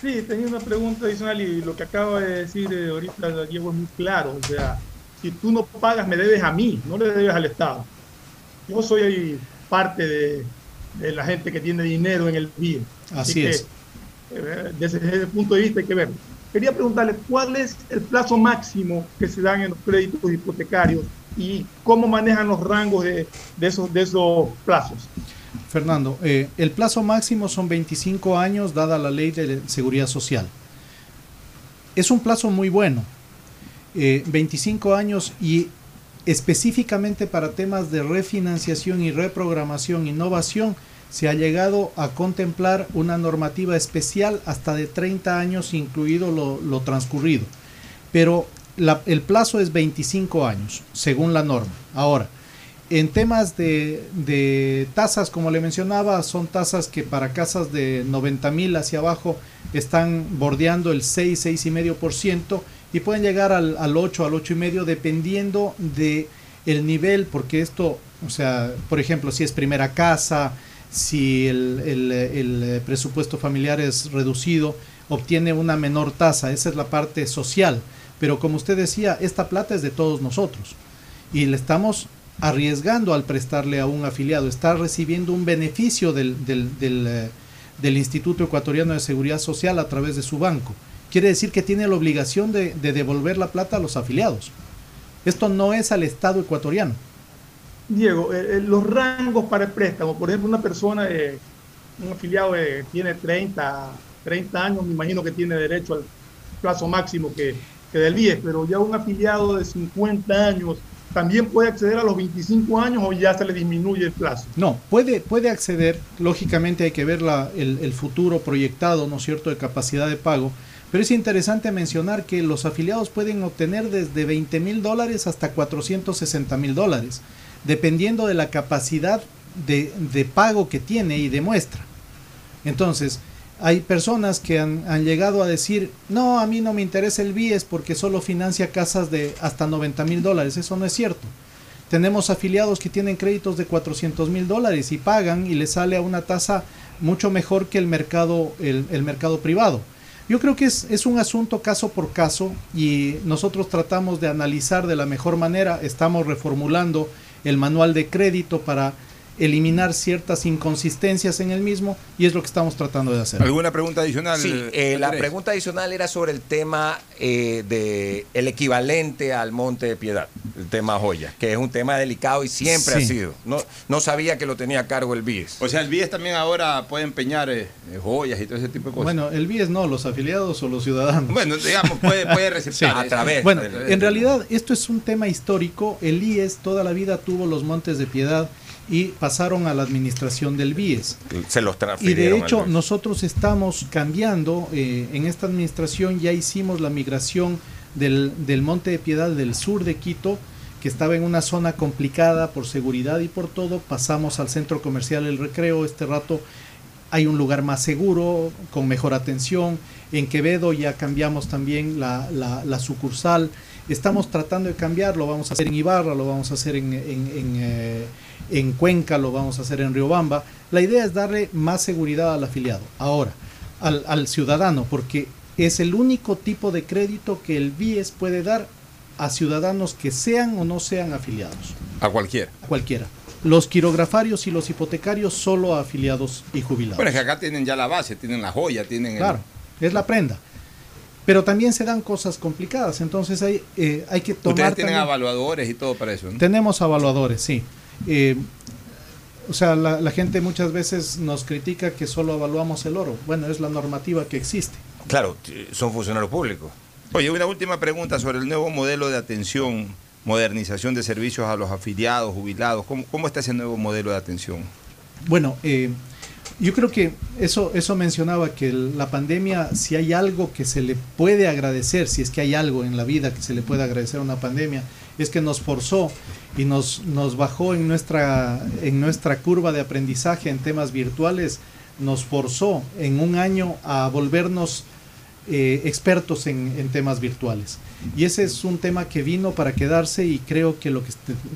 Sí, tenía una pregunta adicional y lo que acaba de decir eh, ahorita Diego es muy claro. O sea, si tú no pagas, me debes a mí, no le debes al Estado. Yo soy parte de, de la gente que tiene dinero en el BIE. Así es. eh, desde ese punto de vista hay que verlo. Quería preguntarle cuál es el plazo máximo que se dan en los créditos hipotecarios y cómo manejan los rangos de, esos, plazos. Fernando, eh, el plazo máximo son 25 años dada la ley de seguridad social. Es un plazo muy bueno, eh, 25 años y específicamente para temas de refinanciación y reprogramación, innovación, se ha llegado a contemplar una normativa especial hasta de 30 años, incluido lo transcurrido. Pero la- el plazo es 25 años, según la norma. Ahora, en temas de, de tasas, como le mencionaba, son tasas que para casas de 90 mil hacia abajo están bordeando el 6, 6,5% y pueden llegar al, al 8, al 8,5% dependiendo de el nivel, porque esto, o sea, por ejemplo, si es primera casa, si el, presupuesto familiar es reducido, obtiene una menor tasa, esa es la parte social. Pero como usted decía, esta plata es de todos nosotros y le estamos arriesgando al prestarle a un afiliado, está recibiendo un beneficio del, del, del, eh, Instituto Ecuatoriano de Seguridad Social a través de su banco. Quiere decir que tiene la obligación de, de devolver la plata a los afiliados. Esto no es al Estado ecuatoriano. Diego, eh, eh, los rangos para el préstamo, por ejemplo, una persona, un afiliado tiene 30, 30 años, me imagino que tiene derecho al plazo máximo que, que del 10, pero ya un afiliado de 50 años también puede acceder a los 25 años o ya se le disminuye el plazo. No, puede, puede acceder, lógicamente hay que ver el, el futuro proyectado, ¿no es cierto?, de capacidad de pago, pero es interesante mencionar que los afiliados pueden obtener desde 20 mil dólares hasta 460 mil dólares, dependiendo de la capacidad de, de pago que tiene y demuestra. Entonces, hay personas que han, llegado a decir, no, a mí no me interesa el BIES porque solo financia casas de hasta 90 mil dólares. Eso no es cierto. Tenemos afiliados que tienen créditos de 400 mil dólares y pagan y les sale a una tasa mucho mejor que el mercado, el, el mercado privado. Yo creo que es, es un asunto caso por caso y nosotros tratamos de analizar de la mejor manera. Estamos reformulando el manual de crédito para eliminar ciertas inconsistencias en el mismo y es lo que estamos tratando de hacer. ¿Alguna pregunta adicional? Sí, eh, la pregunta adicional era sobre el tema eh, de el equivalente al Monte de Piedad, el tema joya, que es un tema delicado y siempre Sí. ha sido. No, no sabía que lo tenía a cargo el BIES. O sea, el BIES también ahora puede empeñar eh, eh, joyas y todo ese tipo de cosas. Bueno, el BIES no, los afiliados o los ciudadanos. Bueno, digamos, puede, puede receptar A través Bueno, en realidad esto es un tema histórico. El IES toda la vida tuvo los Montes de Piedad y pasaron a la administración del BIES. Se los Y de hecho BIES. nosotros estamos cambiando, eh, en esta administración ya hicimos la migración del, del Monte de Piedad del sur de Quito, que estaba en una zona complicada por seguridad y por todo, pasamos al centro comercial El Recreo, este rato hay un lugar más seguro, con mejor atención. En Quevedo ya cambiamos también la, la- la sucursal. Estamos tratando de cambiar, lo vamos a hacer en Ibarra, lo vamos a hacer en, en- en, eh, en Cuenca, lo vamos a hacer en Riobamba. La idea es darle más seguridad al afiliado. Ahora, al, al ciudadano, porque es el único tipo de crédito que el BIES puede dar a ciudadanos que sean o no sean afiliados, A cualquiera. a cualquiera. Los quirografarios y los hipotecarios solo a afiliados y jubilados. Bueno, es que acá tienen ya la base, tienen la joya, tienen el- Claro, es la prenda. Pero también se dan cosas complicadas, entonces hay, eh, hay que tomar... Ustedes tienen también- evaluadores y todo para eso, ¿no? Tenemos evaluadores, sí. Eh, o sea, la, la gente muchas veces nos critica que solo evaluamos el oro. Bueno, es la normativa que existe. Claro, son funcionarios públicos. Oye, una última pregunta sobre el nuevo modelo de atención, modernización de servicios a los afiliados, jubilados. ¿Cómo, cómo está ese nuevo modelo de atención? Bueno, eh, Yo creo que eso, eso mencionaba que la pandemia, si hay algo que se le puede agradecer, si es que hay algo en la vida que se le puede agradecer a una pandemia, es que nos forzó y nos, nos bajó en nuestra, en nuestra curva de aprendizaje en temas virtuales, nos forzó en un año a volvernos eh, expertos en, en, temas virtuales. Y ese es un tema que vino para quedarse y creo que lo que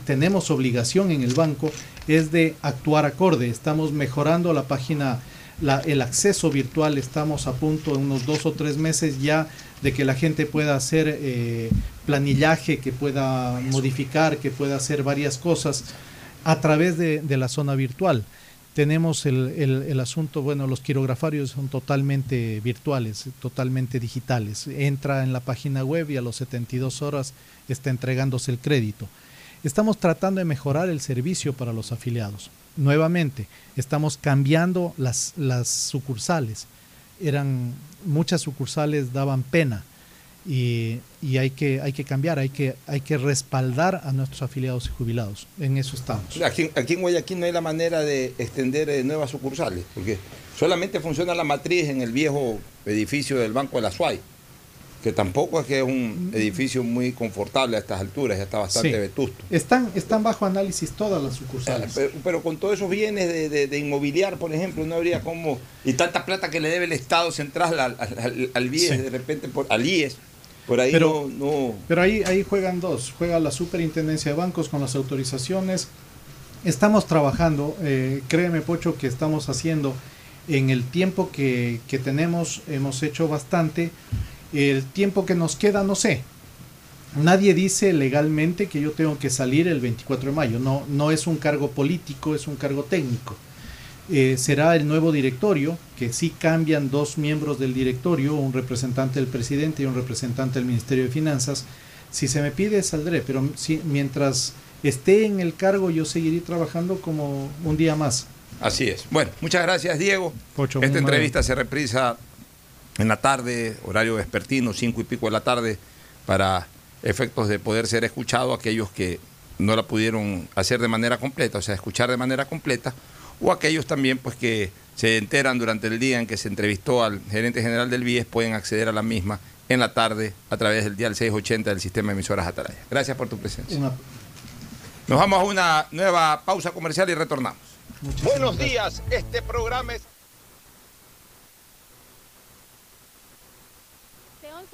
tenemos obligación en el banco es de actuar acorde. Estamos mejorando la página, el acceso virtual, estamos a punto en unos dos o tres meses ya de que la gente pueda hacer eh, planillaje, que pueda modificar, que pueda hacer varias cosas a través de, de la zona virtual tenemos el, el, el, asunto, bueno, los quirografarios son totalmente virtuales, totalmente digitales. Entra en la página web y a los 72 horas está entregándose el crédito. Estamos tratando de mejorar el servicio para los afiliados. Nuevamente, estamos cambiando las, las sucursales. Eran muchas sucursales daban pena y, y, hay, que, hay que cambiar, hay que, hay que respaldar a nuestros afiliados y jubilados. En eso estamos. Aquí, aquí en Guayaquil no hay la manera de extender eh, nuevas sucursales, porque solamente funciona la matriz en el viejo edificio del Banco de la SUAY, que tampoco es que es un edificio muy confortable a estas alturas, ya está bastante Sí. vetusto. Están, están bajo análisis todas las sucursales. Pero, pero con todos esos bienes de, de- de inmobiliar, por ejemplo, no habría como... Y tanta plata que le debe el Estado central al, al, al- BIES, Sí. de repente, por, al IES, por ahí Pero- no... no Pero ahí, ahí juegan dos. Juega la superintendencia de bancos con las autorizaciones. Estamos trabajando, eh, créeme Pocho, que estamos haciendo en el tiempo que, que tenemos, hemos hecho bastante. El tiempo que nos queda, no sé. Nadie dice legalmente que yo tengo que salir el 24 de mayo. No, no es un cargo político, es un cargo técnico. Eh, será el nuevo directorio, que sí cambian dos miembros del directorio, un representante del presidente y un representante del Ministerio de Finanzas. Si se me pide, saldré, pero si, mientras esté en el cargo, yo seguiré trabajando como un día más. Así es. Bueno, muchas gracias, Diego. Pocho, Esta entrevista se reprisa en la tarde, horario vespertino, cinco y pico de la tarde, para efectos de poder ser escuchado aquellos que no la pudieron hacer de manera completa, o sea, escuchar de manera completa, o aquellos también pues que se enteran durante el día en que se entrevistó al gerente general del BIES, pueden acceder a la misma en la tarde a través del dial 680 del sistema de emisoras Atalaya. Gracias por tu presencia. Una- Nos vamos a una nueva pausa comercial y retornamos. Buenos días, este programa es... Este 11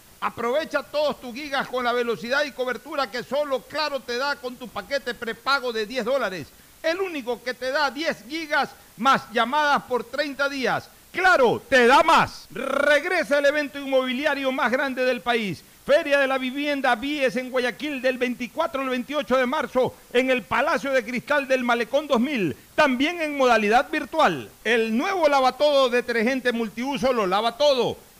Aprovecha todos tus gigas con la velocidad y cobertura que solo Claro te da con tu paquete prepago de 10 dólares. El único que te da 10 gigas más llamadas por 30 días. Claro, te da más. Regresa el evento inmobiliario más grande del país. Feria de la Vivienda Vies en Guayaquil del 24 al 28 de marzo en el Palacio de Cristal del Malecón 2000, también en modalidad virtual. El nuevo lavatodo detergente multiuso lo lava todo,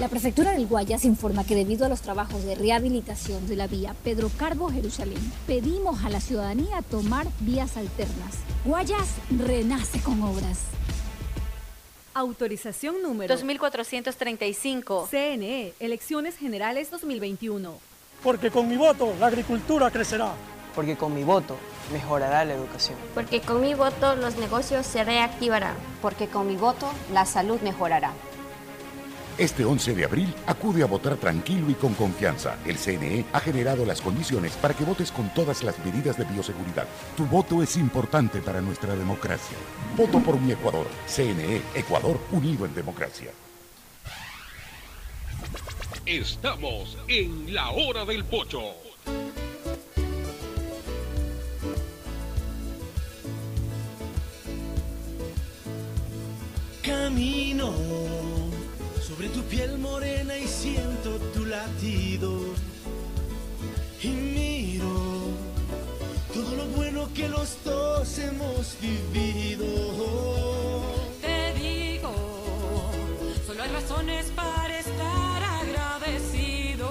La prefectura del Guayas informa que debido a los trabajos de rehabilitación de la vía Pedro Carbo Jerusalén, pedimos a la ciudadanía tomar vías alternas. Guayas renace con obras. Autorización número 2435. CNE, Elecciones Generales 2021. Porque con mi voto la agricultura crecerá. Porque con mi voto mejorará la educación. Porque con mi voto los negocios se reactivarán. Porque con mi voto la salud mejorará. Este 11 de abril acude a votar tranquilo y con confianza. El CNE ha generado las condiciones para que votes con todas las medidas de bioseguridad. Tu voto es importante para nuestra democracia. Voto por mi Ecuador. CNE, Ecuador unido en democracia. Estamos en la hora del pocho. Camino sobre tu piel morena y siento tu latido. Y miro todo lo bueno que los dos hemos vivido. Te digo, solo hay razones para estar agradecido.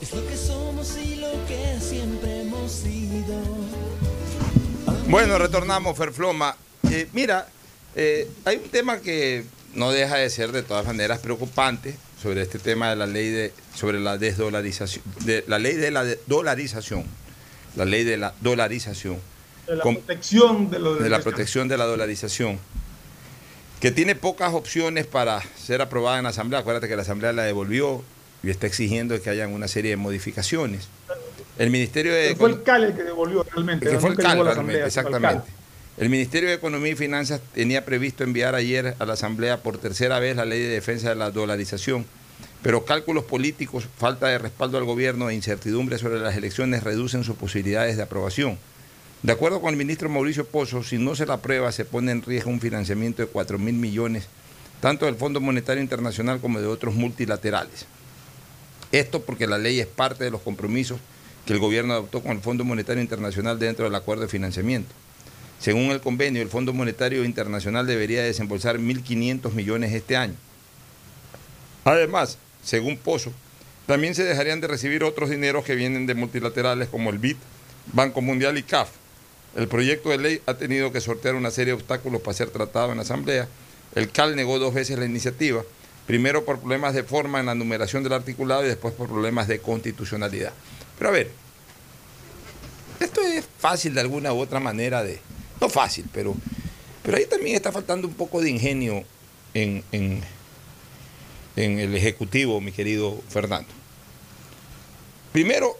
Es lo que somos y lo que siempre hemos sido. Bueno, retornamos, Ferfloma. Eh, mira, eh, hay un tema que no deja de ser de todas maneras preocupante sobre este tema de la ley de sobre la desdolarización de la ley de la dolarización la ley de la dolarización de la protección de, de la protección de la dolarización que tiene pocas opciones para ser aprobada en la asamblea. Acuérdate que la asamblea la devolvió y está exigiendo que hayan una serie de modificaciones. El ministerio de fue el CAL el que devolvió realmente que fue el CAL realmente exactamente el Ministerio de Economía y Finanzas tenía previsto enviar ayer a la Asamblea por tercera vez la ley de defensa de la dolarización, pero cálculos políticos, falta de respaldo al gobierno e incertidumbre sobre las elecciones reducen sus posibilidades de aprobación. De acuerdo con el ministro Mauricio Pozo, si no se la aprueba se pone en riesgo un financiamiento de 4 mil millones, tanto del Fondo Monetario Internacional como de otros multilaterales. Esto porque la ley es parte de los compromisos que el gobierno adoptó con el Fondo Monetario Internacional dentro del acuerdo de financiamiento. Según el convenio, el Fondo Monetario Internacional debería desembolsar 1.500 millones este año. Además, según Pozo, también se dejarían de recibir otros dineros que vienen de multilaterales como el BID, Banco Mundial y CAF. El proyecto de ley ha tenido que sortear una serie de obstáculos para ser tratado en la Asamblea. El CAL negó dos veces la iniciativa, primero por problemas de forma en la numeración del articulado y después por problemas de constitucionalidad. Pero a ver, esto es fácil de alguna u otra manera de, no fácil, pero, pero ahí también está faltando un poco de ingenio en, en, el Ejecutivo, mi querido Fernando. Primero,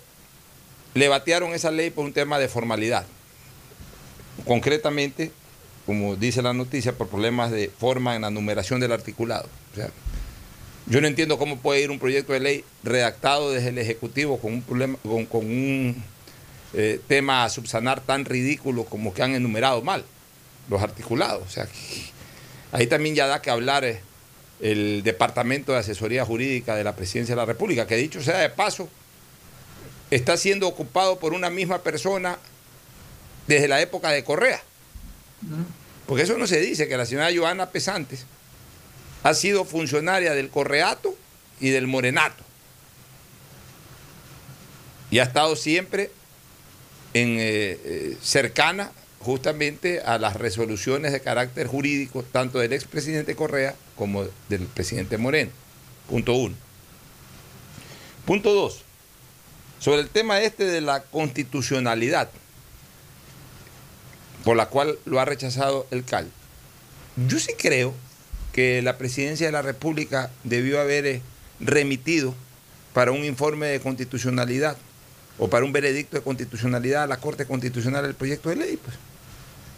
le batearon esa ley por un tema de formalidad. Concretamente, como dice la noticia, por problemas de forma en la numeración del articulado. O sea, yo no entiendo cómo puede ir un proyecto de ley redactado desde el Ejecutivo con un, problema, con, con un eh, tema a subsanar tan ridículo como que han enumerado mal los articulados. O sea, ahí también ya da que hablar eh, el Departamento de Asesoría Jurídica de la Presidencia de la República, que dicho sea de paso, está siendo ocupado por una misma persona desde la época de Correa. Porque eso no se dice, que la señora Joana Pesantes ha sido funcionaria del Correato y del Morenato. Y ha estado siempre eh, eh, cercana justamente a las resoluciones de carácter jurídico, tanto del expresidente Correa como del presidente Moreno. Punto uno. Punto dos. Sobre el tema este de la constitucionalidad, por la cual lo ha rechazado el CAL. Yo sí creo que la presidencia de la República debió haber eh, remitido para un informe de constitucionalidad o para un veredicto de constitucionalidad a la Corte Constitucional el proyecto de ley, pues,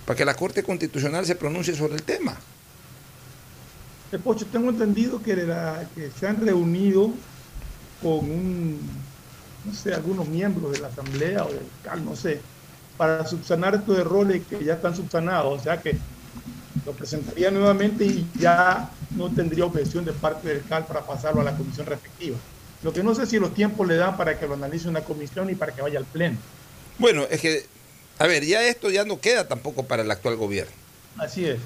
para que la Corte Constitucional se pronuncie sobre el tema. Eh, Pocho, tengo entendido que, que se han reunido con un, no sé, algunos miembros de la Asamblea o del CAL, no sé, para subsanar estos errores que ya están subsanados, o sea que lo presentaría nuevamente y ya no tendría objeción de parte del CAL para pasarlo a la comisión respectiva. Lo que no sé si los tiempos le dan para que lo analice una comisión y para que vaya al pleno. Bueno, es que, a ver, ya esto ya no queda tampoco para el actual gobierno. Así es.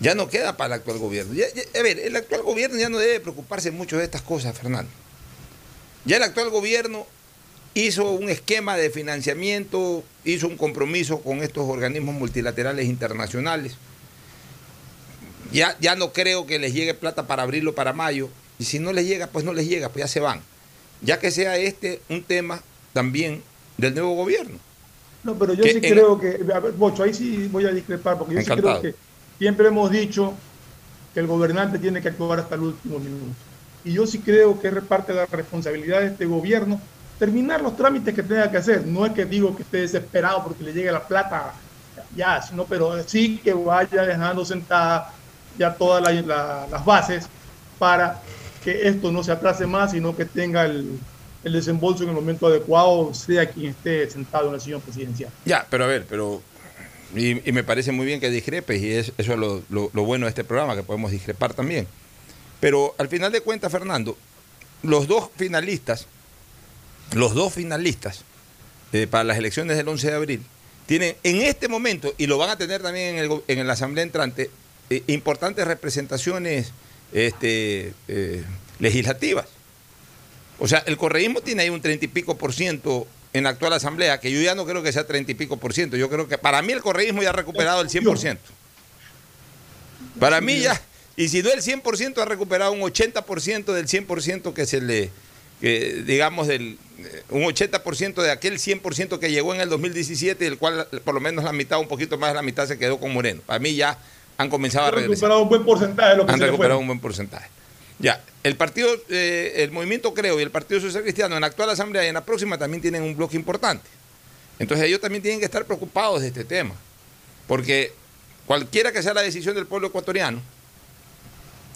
Ya no queda para el actual gobierno. Ya- ya- a ver, el actual gobierno ya no debe preocuparse mucho de estas cosas, Fernando. Ya el actual gobierno hizo un esquema de financiamiento, hizo un compromiso con estos organismos multilaterales internacionales. Ya, ya no creo que les llegue plata para abril o para mayo. Y si no les llega, pues no les llega, pues ya se van. Ya que sea este un tema también del nuevo gobierno. No, pero yo Que sí en- creo que, a ver, Bocho, ahí sí voy a discrepar, porque yo Encantado. sí creo que siempre hemos dicho que el gobernante tiene que actuar hasta el último minuto. Y yo sí creo que es parte de la responsabilidad de este gobierno terminar los trámites que tenga que hacer. No es que digo que esté desesperado porque le llegue la plata ya, sino, pero sí que vaya dejando sentada ya todas la- la- las bases para que esto no se atrase más, sino que tenga el, desembolso en el momento adecuado, sea quien esté sentado en la silla presidencial. Ya, pero a ver, pero. Y, me parece muy bien que discrepes, y es, eso es lo, lo- bueno de este programa, que podemos discrepar también. Pero al final de cuentas, Fernando, los dos finalistas, los dos finalistas eh, para las elecciones del 11 de abril, tienen en este momento, y lo van a tener también en, el en la Asamblea entrante, eh, importantes representaciones este, eh, legislativas. O sea, el correísmo tiene ahí un treinta y pico por ciento en la actual asamblea, que yo ya no creo que sea treinta y pico por ciento. Yo creo que para mí el correísmo ya ha recuperado el 100 por ciento. Para mí ya, y si no el 100 por ciento, ha recuperado un 80 por ciento del 100 por ciento que se le, digamos, del, eh, un 80 por ciento de aquel 100 por ciento que llegó en el 2017, del cual por lo menos la mitad, un poquito más de la mitad se quedó con Moreno. Para mí ya han comenzado a Han regresar recuperado un buen porcentaje lo que han se le fue. recuperado un buen porcentaje. Ya, el partido, eh, el movimiento Creo y el Partido Social Cristiano en la actual asamblea y en la próxima también tienen un bloque importante. Entonces ellos también tienen que estar preocupados de este tema, porque cualquiera que sea la decisión del pueblo ecuatoriano,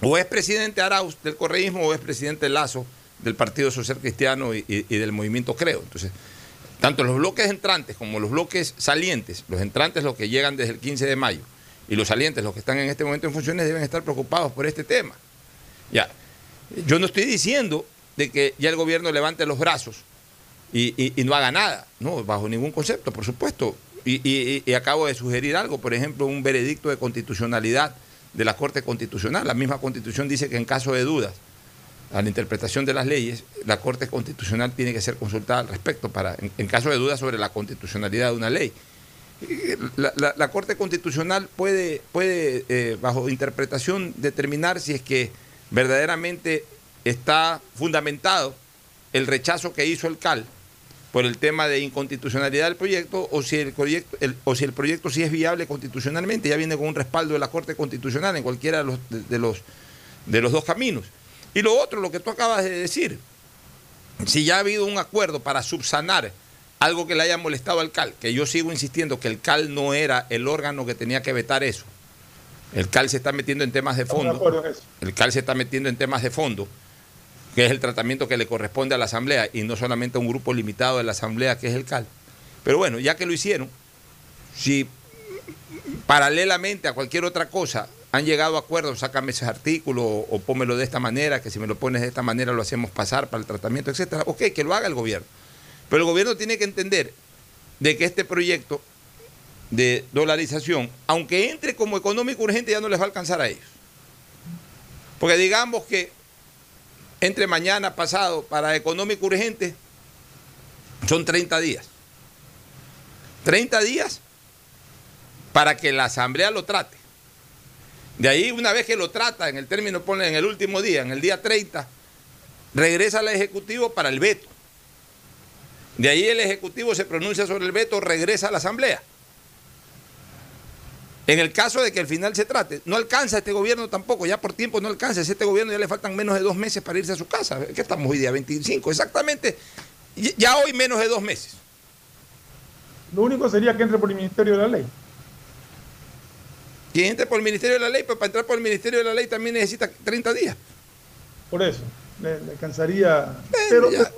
o es presidente Arauz del correísmo o es presidente Lazo del Partido Social Cristiano y, y- y del movimiento Creo. Entonces, tanto los bloques entrantes como los bloques salientes, los entrantes los que llegan desde el 15 de mayo y los salientes los que están en este momento en funciones deben estar preocupados por este tema. Ya, yo no estoy diciendo de que ya el gobierno levante los brazos y, y- no haga nada, no, bajo ningún concepto, por supuesto. Y, y- acabo de sugerir algo, por ejemplo, un veredicto de constitucionalidad de la Corte Constitucional. La misma Constitución dice que en caso de dudas a la interpretación de las leyes, la Corte Constitucional tiene que ser consultada al respecto para, en caso de dudas sobre la constitucionalidad de una ley. La, la- Corte Constitucional puede, puede eh, bajo interpretación, determinar si es que verdaderamente está fundamentado el rechazo que hizo el CAL por el tema de inconstitucionalidad del proyecto o si el proyecto el- o si el proyecto sí es viable constitucionalmente. Ya viene con un respaldo de la Corte Constitucional en cualquiera de los, de los de los dos caminos. Y lo otro, lo que tú acabas de decir, si ya ha habido un acuerdo para subsanar algo que le haya molestado al CAL, que yo sigo insistiendo que el CAL no era el órgano que tenía que vetar eso. El CAL se está metiendo en temas de fondo. El CAL se está metiendo en temas de fondo, que es el tratamiento que le corresponde a la Asamblea y no solamente a un grupo limitado de la Asamblea que es el CAL. Pero bueno, ya que lo hicieron, si paralelamente a cualquier otra cosa han llegado a acuerdos, sácame ese artículo o, o pómelo de esta manera, que si me lo pones de esta manera lo hacemos pasar para el tratamiento, etcétera. Ok, que lo haga el gobierno. Pero el gobierno tiene que entender de que este proyecto de dolarización, aunque entre como económico urgente, ya no les va a alcanzar a ellos. Porque digamos que entre mañana pasado para económico urgente son 30 días. 30 días para que la asamblea lo trate. De ahí, una vez que lo trata, en el término pone en el último día, en el día 30, regresa al Ejecutivo para el veto. De ahí el Ejecutivo se pronuncia sobre el veto, regresa a la Asamblea. En el caso de que al final se trate, no alcanza este gobierno tampoco, ya por tiempo no alcanza, este gobierno ya le faltan menos de dos meses para irse a su casa. ¿Qué estamos hoy día? 25, exactamente, ya hoy menos de dos meses. Lo único sería que entre por el Ministerio de la Ley. Que entre por el Ministerio de la Ley, pero para entrar por el Ministerio de la Ley también necesita 30 días. Por eso, le, le alcanzaría. Pero ya.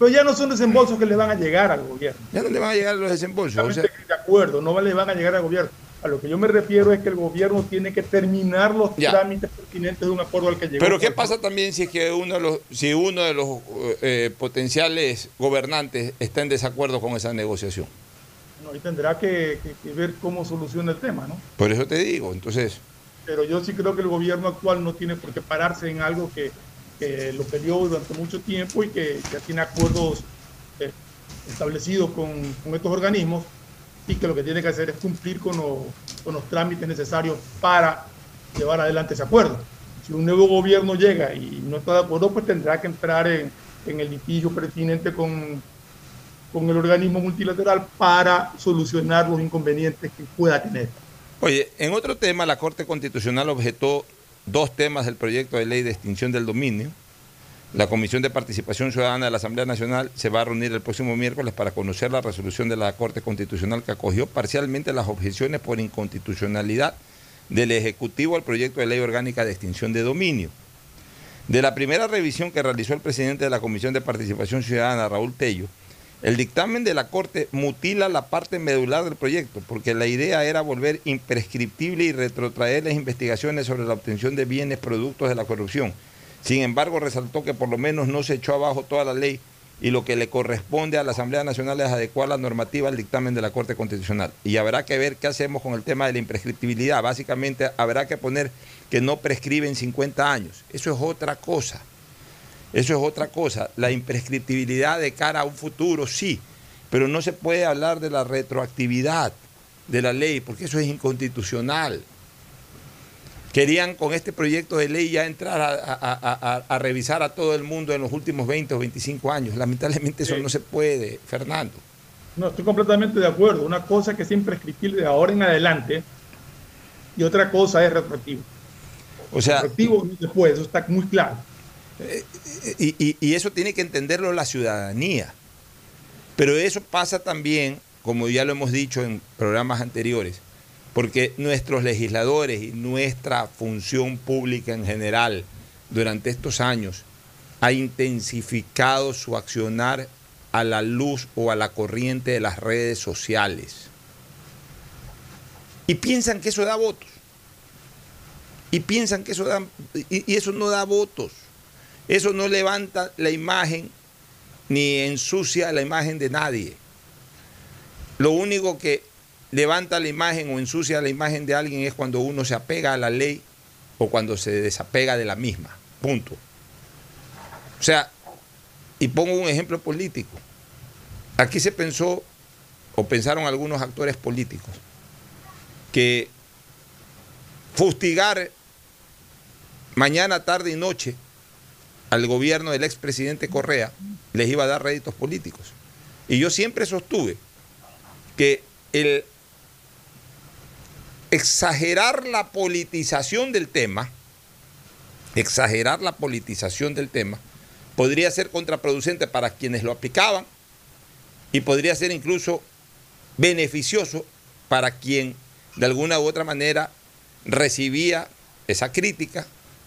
Pero ya no son desembolsos que le van a llegar al gobierno. Ya no le van a llegar los desembolsos. O sea, de acuerdo, no le van a llegar al gobierno. A lo que yo me refiero es que el gobierno tiene que terminar los ya. trámites pertinentes de un acuerdo al que llegó. Pero ¿qué pasa también si es que uno de los, si uno de los eh, potenciales gobernantes está en desacuerdo con esa negociación? No, y tendrá que, que, que, ver cómo soluciona el tema, ¿no? Por eso te digo, entonces. Pero yo sí creo que el gobierno actual no tiene por qué pararse en algo que, que lo peleó durante mucho tiempo y que ya tiene acuerdos eh, establecidos con, estos organismos y que lo que tiene que hacer es cumplir con, lo, con, los trámites necesarios para llevar adelante ese acuerdo. Si un nuevo gobierno llega y no está de acuerdo, pues tendrá que entrar en, el litigio pertinente con el organismo multilateral para solucionar los inconvenientes que pueda tener. Oye, en otro tema, la Corte Constitucional objetó dos temas del proyecto de ley de extinción del dominio. La Comisión de Participación Ciudadana de la Asamblea Nacional se va a reunir el próximo miércoles para conocer la resolución de la Corte Constitucional que acogió parcialmente las objeciones por inconstitucionalidad del Ejecutivo al proyecto de ley orgánica de extinción de dominio. De la primera revisión que realizó el presidente de la Comisión de Participación Ciudadana, Raúl Tello, el dictamen de la Corte mutila la parte medular del proyecto, porque la idea era volver imprescriptible y retrotraer las investigaciones sobre la obtención de bienes productos de la corrupción. Sin embargo, resaltó que por lo menos no se echó abajo toda la ley y lo que le corresponde a la Asamblea Nacional es adecuar la normativa al dictamen de la Corte Constitucional. Y habrá que ver qué hacemos con el tema de la imprescriptibilidad. Básicamente habrá que poner que no prescriben 50 años. Eso es otra cosa. Eso es otra cosa. La imprescriptibilidad de cara a un futuro, sí, pero no se puede hablar de la retroactividad de la ley, porque eso es inconstitucional. Querían con este proyecto de ley ya entrar a, a, a, a revisar a todo el mundo en los últimos 20 o 25 años. Lamentablemente eso sí. no se puede, Fernando. No, estoy completamente de acuerdo. Una cosa que es imprescriptible de ahora en adelante y otra cosa es retroactivo. O sea, retroactivo después, eso está muy claro. Y, y, eso tiene que entenderlo la ciudadanía. Pero eso pasa también, como ya lo hemos dicho en programas anteriores, porque nuestros legisladores y nuestra función pública en general durante estos años ha intensificado su accionar a la luz o a la corriente de las redes sociales. Y piensan que eso da votos. Y piensan que eso da... Y eso no da votos. Eso no levanta la imagen ni ensucia la imagen de nadie. Lo único que levanta la imagen o ensucia la imagen de alguien es cuando uno se apega a la ley o cuando se desapega de la misma. Punto. O sea, y pongo un ejemplo político. Aquí se pensó, o pensaron algunos actores políticos, que fustigar mañana, tarde y noche al gobierno del expresidente Correa les iba a dar réditos políticos. Y yo siempre sostuve que el exagerar la politización del tema exagerar la politización del tema, podría ser contraproducente para quienes lo aplicaban y podría ser incluso beneficioso para quien de alguna u otra manera recibía esa crítica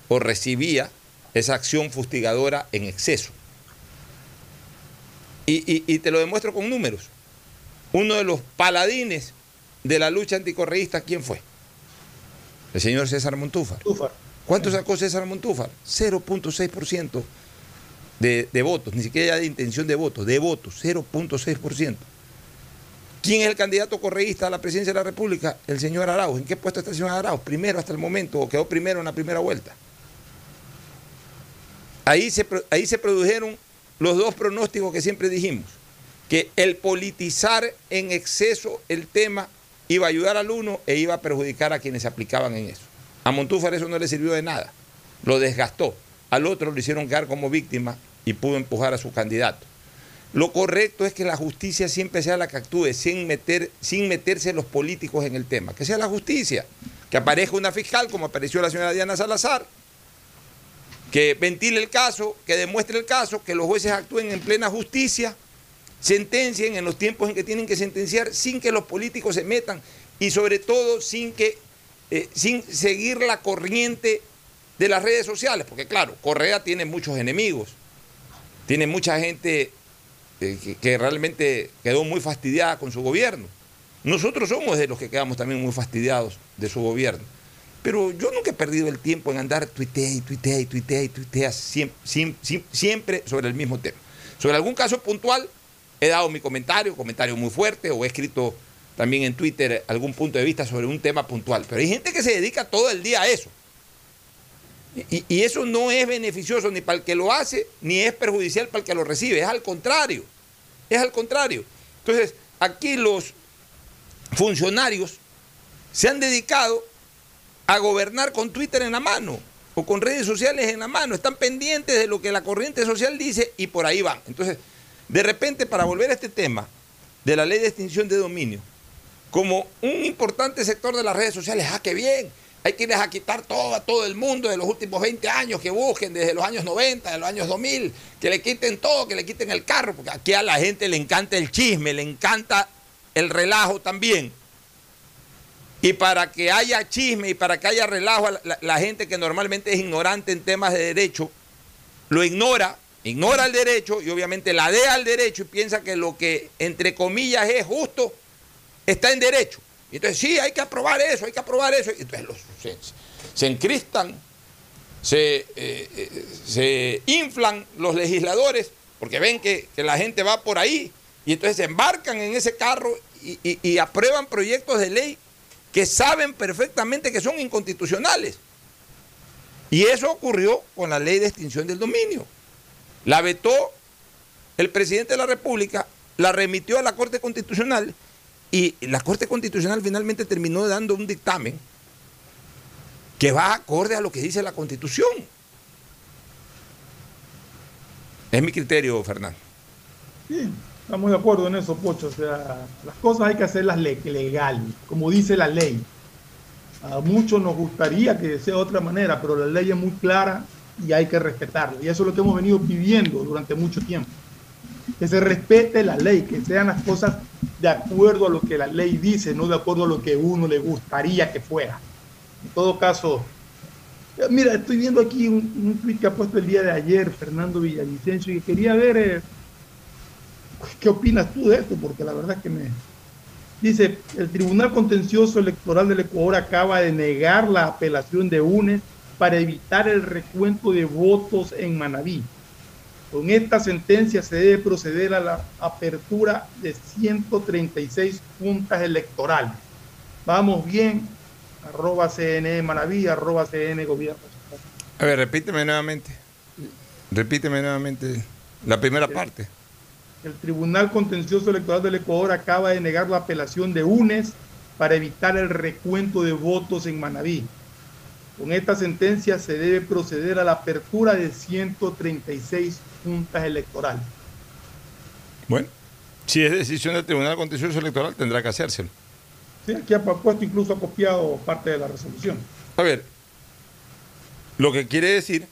o recibía esa acción fustigadora en exceso. Y, y- y te lo demuestro con números. Uno de los paladines de la lucha anticorreísta, ¿quién fue? El señor César Montúfar. ¿Cuánto sacó César Montúfar? 0.6% de, de votos, ni siquiera ya de intención de votos, de votos, 0.6%. ¿Quién es el candidato correísta a la presidencia de la República? El señor Arauz. ¿En qué puesto está el señor Arauz? Primero hasta el momento, o quedó primero en la primera vuelta. Ahí se, ahí se produjeron los dos pronósticos que siempre dijimos, que el politizar en exceso el tema iba a ayudar al uno e iba a perjudicar a quienes se aplicaban en eso. A Montúfar eso no le sirvió de nada, lo desgastó. Al otro lo hicieron quedar como víctima y pudo empujar a su candidato. Lo correcto es que la justicia siempre sea la que actúe sin, meter, sin meterse los políticos en el tema. Que sea la justicia. Que aparezca una fiscal como apareció la señora Diana Salazar. Que ventile el caso, que demuestre el caso, que los jueces actúen en plena justicia, sentencien en los tiempos en que tienen que sentenciar sin que los políticos se metan y sobre todo sin que eh, sin seguir la corriente de las redes sociales, porque claro, Correa tiene muchos enemigos, tiene mucha gente eh, que, que realmente quedó muy fastidiada con su gobierno. Nosotros somos de los que quedamos también muy fastidiados de su gobierno. Pero yo nunca he perdido el tiempo en andar tuitea y tuitea y tuitea y tuitea siempre, sobre el mismo tema. Sobre algún caso puntual he dado mi comentario, comentario muy fuerte, o he escrito también en Twitter algún punto de vista sobre un tema puntual. Pero hay gente que se dedica todo el día a eso. Y eso no es beneficioso ni para el que lo hace, ni es perjudicial para el que lo recibe. Es al contrario. Es al contrario. Entonces, aquí los funcionarios se han dedicado a gobernar con Twitter en la mano o con redes sociales en la mano. Están pendientes de lo que la corriente social dice y por ahí van. Entonces, de repente, para volver a este tema de la ley de extinción de dominio, como un importante sector de las redes sociales, ah, qué bien, hay que a quitar todo a todo el mundo de los últimos 20 años, que busquen desde los años 90, de los años 2000, que le quiten todo, que le quiten el carro, porque aquí a la gente le encanta el chisme, le encanta el relajo también. Y para que haya chisme y para que haya relajo, la, la gente que normalmente es ignorante en temas de derecho, lo ignora, ignora el derecho y obviamente la dea al derecho y piensa que lo que entre comillas es justo está en derecho. Y entonces sí, hay que aprobar eso, hay que aprobar eso. Y entonces los, se, se encristan, se, eh, eh, se, inflan los legisladores porque ven que, que, la gente va por ahí y entonces se embarcan en ese carro y, y, y aprueban proyectos de ley que saben perfectamente que son inconstitucionales. Y eso ocurrió con la ley de extinción del dominio. La vetó el presidente de la República, la remitió a la Corte Constitucional y la Corte Constitucional finalmente terminó dando un dictamen que va acorde a lo que dice la Constitución. Es mi criterio, Fernando. Sí, estamos de acuerdo en eso, Pocho. O sea, las cosas hay que hacerlas legal, como dice la ley. A muchos nos gustaría que sea de otra manera, pero la ley es muy clara y hay que respetarla. Y eso es lo que hemos venido viviendo durante mucho tiempo. Que se respete la ley, que sean las cosas de acuerdo a lo que la ley dice, no de acuerdo a lo que uno le gustaría que fuera. En todo caso, mira, estoy viendo aquí un, un tweet que ha puesto el día de ayer Fernando Villavicencio y quería ver eh, qué opinas tú de esto, porque la verdad es que me... Dice, el Tribunal Contencioso Electoral del Ecuador acaba de negar la apelación de UNES para evitar el recuento de votos en Manabí. Con esta sentencia se debe proceder a la apertura de 136 juntas electorales. Vamos bien, arroba CNE Manaví, arroba CN Gobierno. A ver, repíteme nuevamente. Repíteme nuevamente la primera parte. El Tribunal Contencioso Electoral del Ecuador acaba de negar la apelación de UNES para evitar el recuento de votos en Manabí. Con esta sentencia se debe proceder a la apertura de 136 juntas electorales. Bueno, si es decisión del Tribunal Contencioso Electoral, tendrá que hacérselo. Sí, aquí ha puesto incluso ha copiado parte de la resolución. A ver, Lo que quiere decir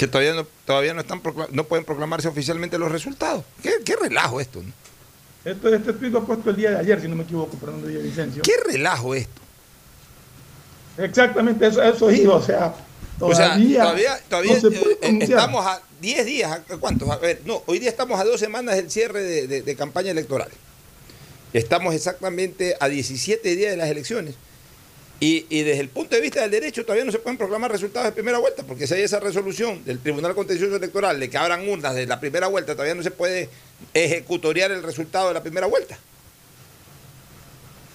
que todavía no, todavía no, están no pueden proclamarse oficialmente los resultados. ¿Qué, qué relajo esto? ¿no? Esto, este tuit lo he puesto el día de ayer, si no me equivoco, Fernando Villavicencio. ¿Qué relajo esto? Exactamente, eso, eso iba, o sea, O sea, todavía, todavía, todavía no se puede eh, eh, estamos a 10 días, ¿a cuántos? A ver, no, hoy día estamos a dos semanas del cierre de, de- de campaña electoral. Estamos exactamente a 17 días de las elecciones. Y, desde el punto de vista del derecho todavía no se pueden proclamar resultados de primera vuelta, porque si hay esa resolución del Tribunal Contencioso Electoral de que abran urnas de la primera vuelta, todavía no se puede ejecutoriar el resultado de la primera vuelta.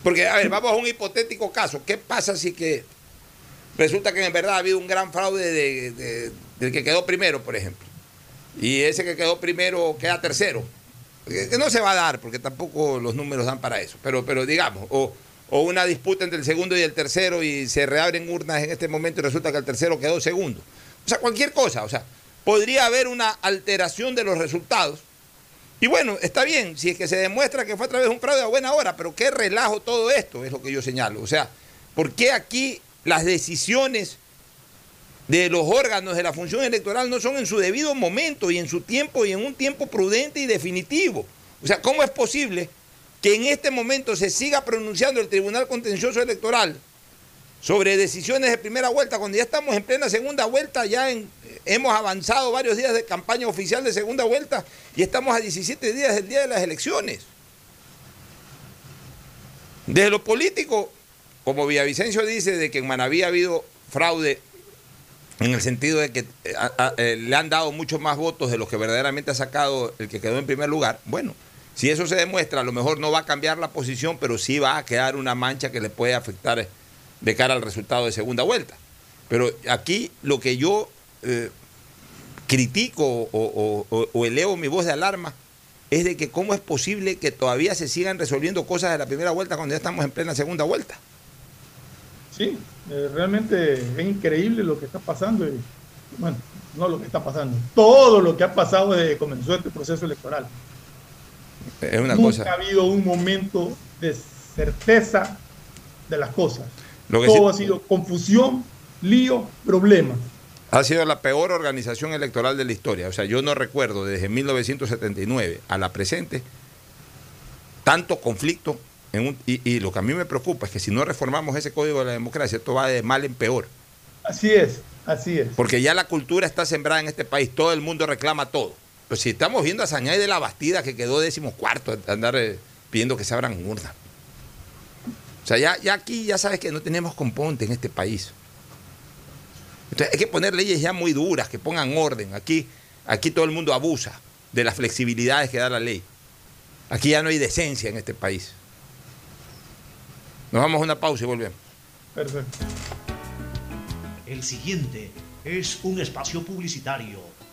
Porque, a ver, vamos a un hipotético caso. ¿Qué pasa si que resulta que en verdad ha habido un gran fraude de- de- del que quedó primero, por ejemplo? Y ese que quedó primero queda tercero. Que no se va a dar, porque tampoco los números dan para eso. Pero, pero digamos, o, o una disputa entre el segundo y el tercero y se reabren urnas en este momento y resulta que el tercero quedó segundo. O sea, cualquier cosa. O sea, podría haber una alteración de los resultados. Y bueno, está bien, si es que se demuestra que fue a través de un fraude a buena hora, pero qué relajo todo esto, es lo que yo señalo. O sea, ¿por qué aquí las decisiones de los órganos de la función electoral no son en su debido momento y en su tiempo y en un tiempo prudente y definitivo? O sea, ¿cómo es posible que en este momento se siga pronunciando el Tribunal Contencioso Electoral sobre decisiones de primera vuelta, cuando ya estamos en plena segunda vuelta, ya en- hemos avanzado varios días de campaña oficial de segunda vuelta y estamos a 17 días del día de las elecciones. Desde lo político, como Villavicencio dice, de que en Manaví ha habido fraude en el sentido de que eh, eh, le han dado muchos más votos de los que verdaderamente ha sacado el que quedó en primer lugar, bueno, si eso se demuestra, a lo mejor no va a cambiar la posición, pero sí va a quedar una mancha que le puede afectar eh, de cara al resultado de segunda vuelta. Pero aquí lo que yo eh, critico o, elevo mi voz de alarma es de que cómo es posible que todavía se sigan resolviendo cosas de la primera vuelta cuando ya estamos en plena segunda vuelta. Sí, eh, realmente es increíble lo que está pasando. y, bueno, no lo que está pasando, todo lo que ha pasado desde que comenzó este proceso electoral. Es una Nunca cosa. ha habido un momento de certeza de las cosas. Lo que Todo sí- ha sido confusión, lío, problemas. Ha sido la peor organización electoral de la historia. O sea, yo no recuerdo desde 1979 a la presente tanto conflicto. En un- y, y lo que a mí me preocupa es que si no reformamos ese código de la democracia, esto va de mal en peor. Así es, así es. Porque ya la cultura está sembrada en este país, todo el mundo reclama todo. Pero si estamos viendo a Sañay de la Bastida que quedó décimo cuarto, andar eh, pidiendo que se abran urnas. O sea, ya, ya aquí ya sabes que no tenemos componte en este país. Entonces hay que poner leyes ya muy duras, que pongan orden. Aquí, aquí todo el mundo abusa de las flexibilidades que da la ley. Aquí ya no hay decencia en este país. Nos vamos a una pausa y volvemos. Perfecto. El siguiente es un espacio publicitario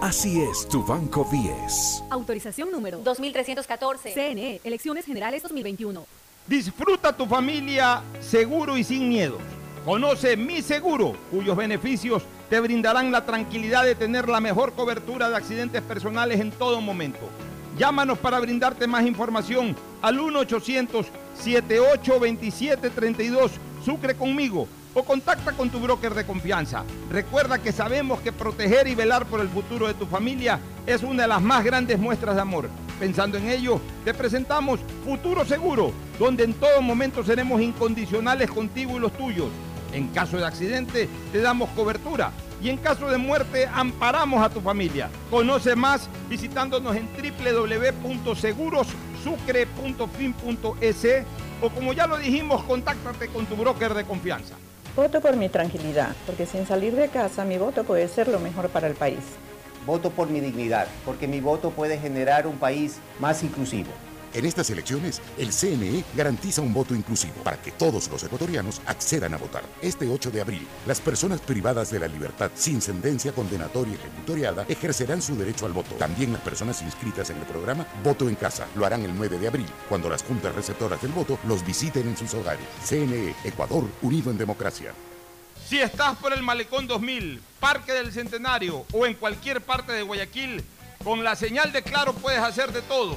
Así es tu Banco 10. Autorización número 2314. CNE, Elecciones Generales 2021. Disfruta tu familia seguro y sin miedo. Conoce Mi Seguro, cuyos beneficios te brindarán la tranquilidad de tener la mejor cobertura de accidentes personales en todo momento. Llámanos para brindarte más información al 1-800-7827-32. Sucre conmigo o contacta con tu broker de confianza. Recuerda que sabemos que proteger y velar por el futuro de tu familia es una de las más grandes muestras de amor. Pensando en ello, te presentamos Futuro Seguro, donde en todo momento seremos incondicionales contigo y los tuyos. En caso de accidente, te damos cobertura y en caso de muerte, amparamos a tu familia. Conoce más visitándonos en www.segurosucre.fin.es o como ya lo dijimos, contáctate con tu broker de confianza. Voto por mi tranquilidad, porque sin salir de casa mi voto puede ser lo mejor para el país. Voto por mi dignidad, porque mi voto puede generar un país más inclusivo. En estas elecciones, el CNE garantiza un voto inclusivo para que todos los ecuatorianos accedan a votar. Este 8 de abril, las personas privadas de la libertad sin sentencia condenatoria ejecutoriada ejercerán su derecho al voto. También las personas inscritas en el programa Voto en Casa lo harán el 9 de abril, cuando las juntas receptoras del voto los visiten en sus hogares. CNE, Ecuador, unido en democracia. Si estás por el Malecón 2000, Parque del Centenario o en cualquier parte de Guayaquil, con la señal de Claro puedes hacer de todo.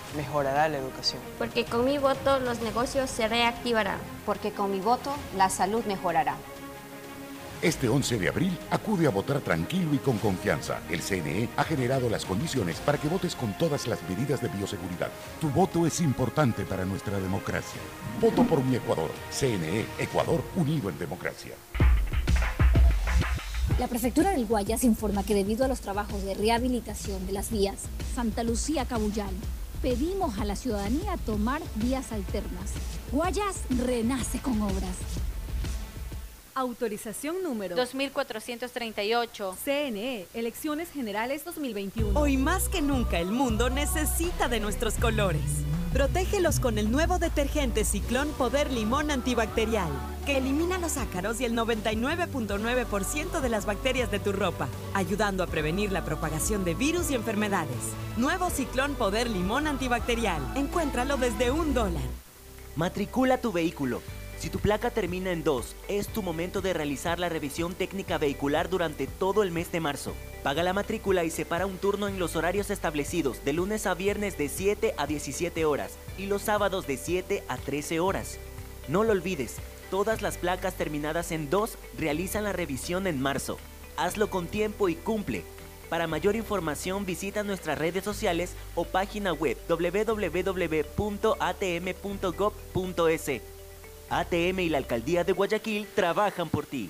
mejorará la educación. Porque con mi voto los negocios se reactivarán. Porque con mi voto la salud mejorará. Este 11 de abril, acude a votar tranquilo y con confianza. El CNE ha generado las condiciones para que votes con todas las medidas de bioseguridad. Tu voto es importante para nuestra democracia. Voto por mi Ecuador. CNE, Ecuador unido en democracia. La prefectura del Guayas informa que debido a los trabajos de rehabilitación de las vías Santa Lucía Cabullal, pedimos a la ciudadanía tomar vías alternas. Guayas renace con obras. Autorización número 2438. CNE, Elecciones Generales 2021. Hoy más que nunca el mundo necesita de nuestros colores. Protégelos con el nuevo detergente Ciclón Poder Limón Antibacterial, que elimina los ácaros y el 99.9% de las bacterias de tu ropa, ayudando a prevenir la propagación de virus y enfermedades. Nuevo Ciclón Poder Limón Antibacterial. Encuéntralo desde un dólar. Matricula tu vehículo. Si tu placa termina en 2, es tu momento de realizar la revisión técnica vehicular durante todo el mes de marzo. Paga la matrícula y separa un turno en los horarios establecidos de lunes a viernes de 7 a 17 horas y los sábados de 7 a 13 horas. No lo olvides, todas las placas terminadas en 2 realizan la revisión en marzo. Hazlo con tiempo y cumple. Para mayor información visita nuestras redes sociales o página web www.atm.gov.es. ATM y la Alcaldía de Guayaquil trabajan por ti.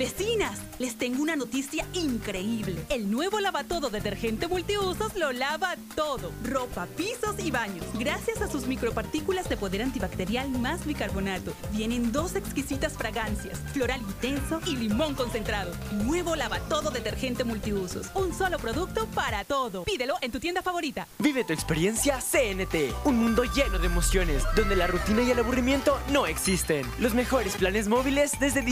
Vecinas, les tengo una noticia increíble. El nuevo lavatodo detergente multiusos lo lava todo. Ropa, pisos y baños. Gracias a sus micropartículas de poder antibacterial más bicarbonato. Vienen dos exquisitas fragancias, floral intenso y limón concentrado. Nuevo lavatodo detergente multiusos. Un solo producto para todo. Pídelo en tu tienda favorita. Vive tu experiencia CNT. Un mundo lleno de emociones, donde la rutina y el aburrimiento no existen. Los mejores planes móviles desde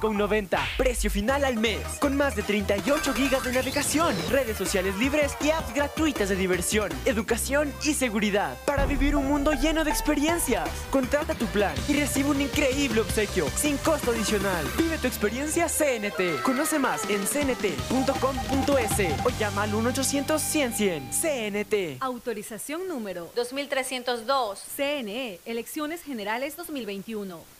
17,90. Precio final al mes. Con más de 38 gigas de navegación, redes sociales libres y apps gratuitas de diversión, educación y seguridad. Para vivir un mundo lleno de experiencias. Contrata tu plan y recibe un increíble obsequio sin costo adicional. Vive tu experiencia CNT. Conoce más en cnt.com.es o llama al 1-800-100-100. CNT. Autorización número 2302. CNE, Elecciones Generales 2021.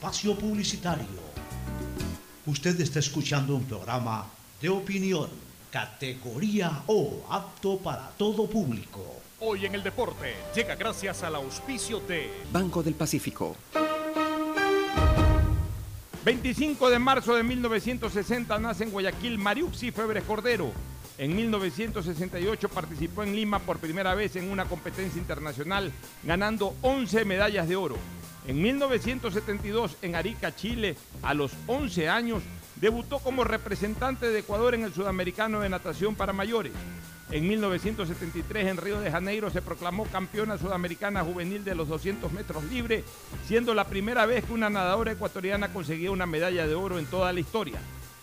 espacio publicitario. Usted está escuchando un programa de opinión, categoría O, apto para todo público. Hoy en el deporte llega gracias al auspicio de Banco del Pacífico. 25 de marzo de 1960 nace en Guayaquil Mariuxi Febres Cordero. En 1968 participó en Lima por primera vez en una competencia internacional, ganando 11 medallas de oro. En 1972 en Arica, Chile, a los 11 años, debutó como representante de Ecuador en el Sudamericano de Natación para Mayores. En 1973 en Río de Janeiro se proclamó campeona sudamericana juvenil de los 200 metros libre, siendo la primera vez que una nadadora ecuatoriana conseguía una medalla de oro en toda la historia.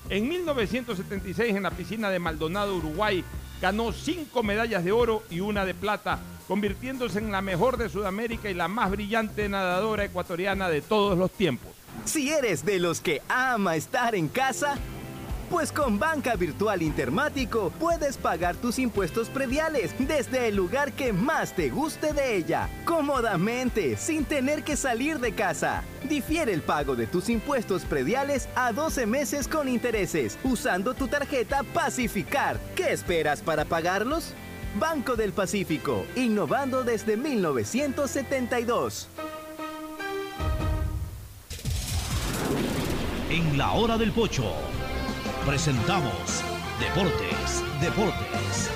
En 1976 en la piscina de Maldonado, Uruguay, ganó cinco medallas de oro y una de plata, convirtiéndose en la mejor de Sudamérica y la más brillante nadadora ecuatoriana de todos los tiempos. Si eres de los que ama estar en casa, pues con Banca Virtual Intermático puedes pagar tus impuestos prediales desde el lugar que más te guste de ella, cómodamente, sin tener que salir de casa. Difiere el pago de tus impuestos prediales a 12 meses con intereses, usando tu tarjeta Pacificar. ¿Qué esperas para pagarlos? Banco del Pacífico, innovando desde 1972. En la hora del pocho presentamos Deportes, Deportes.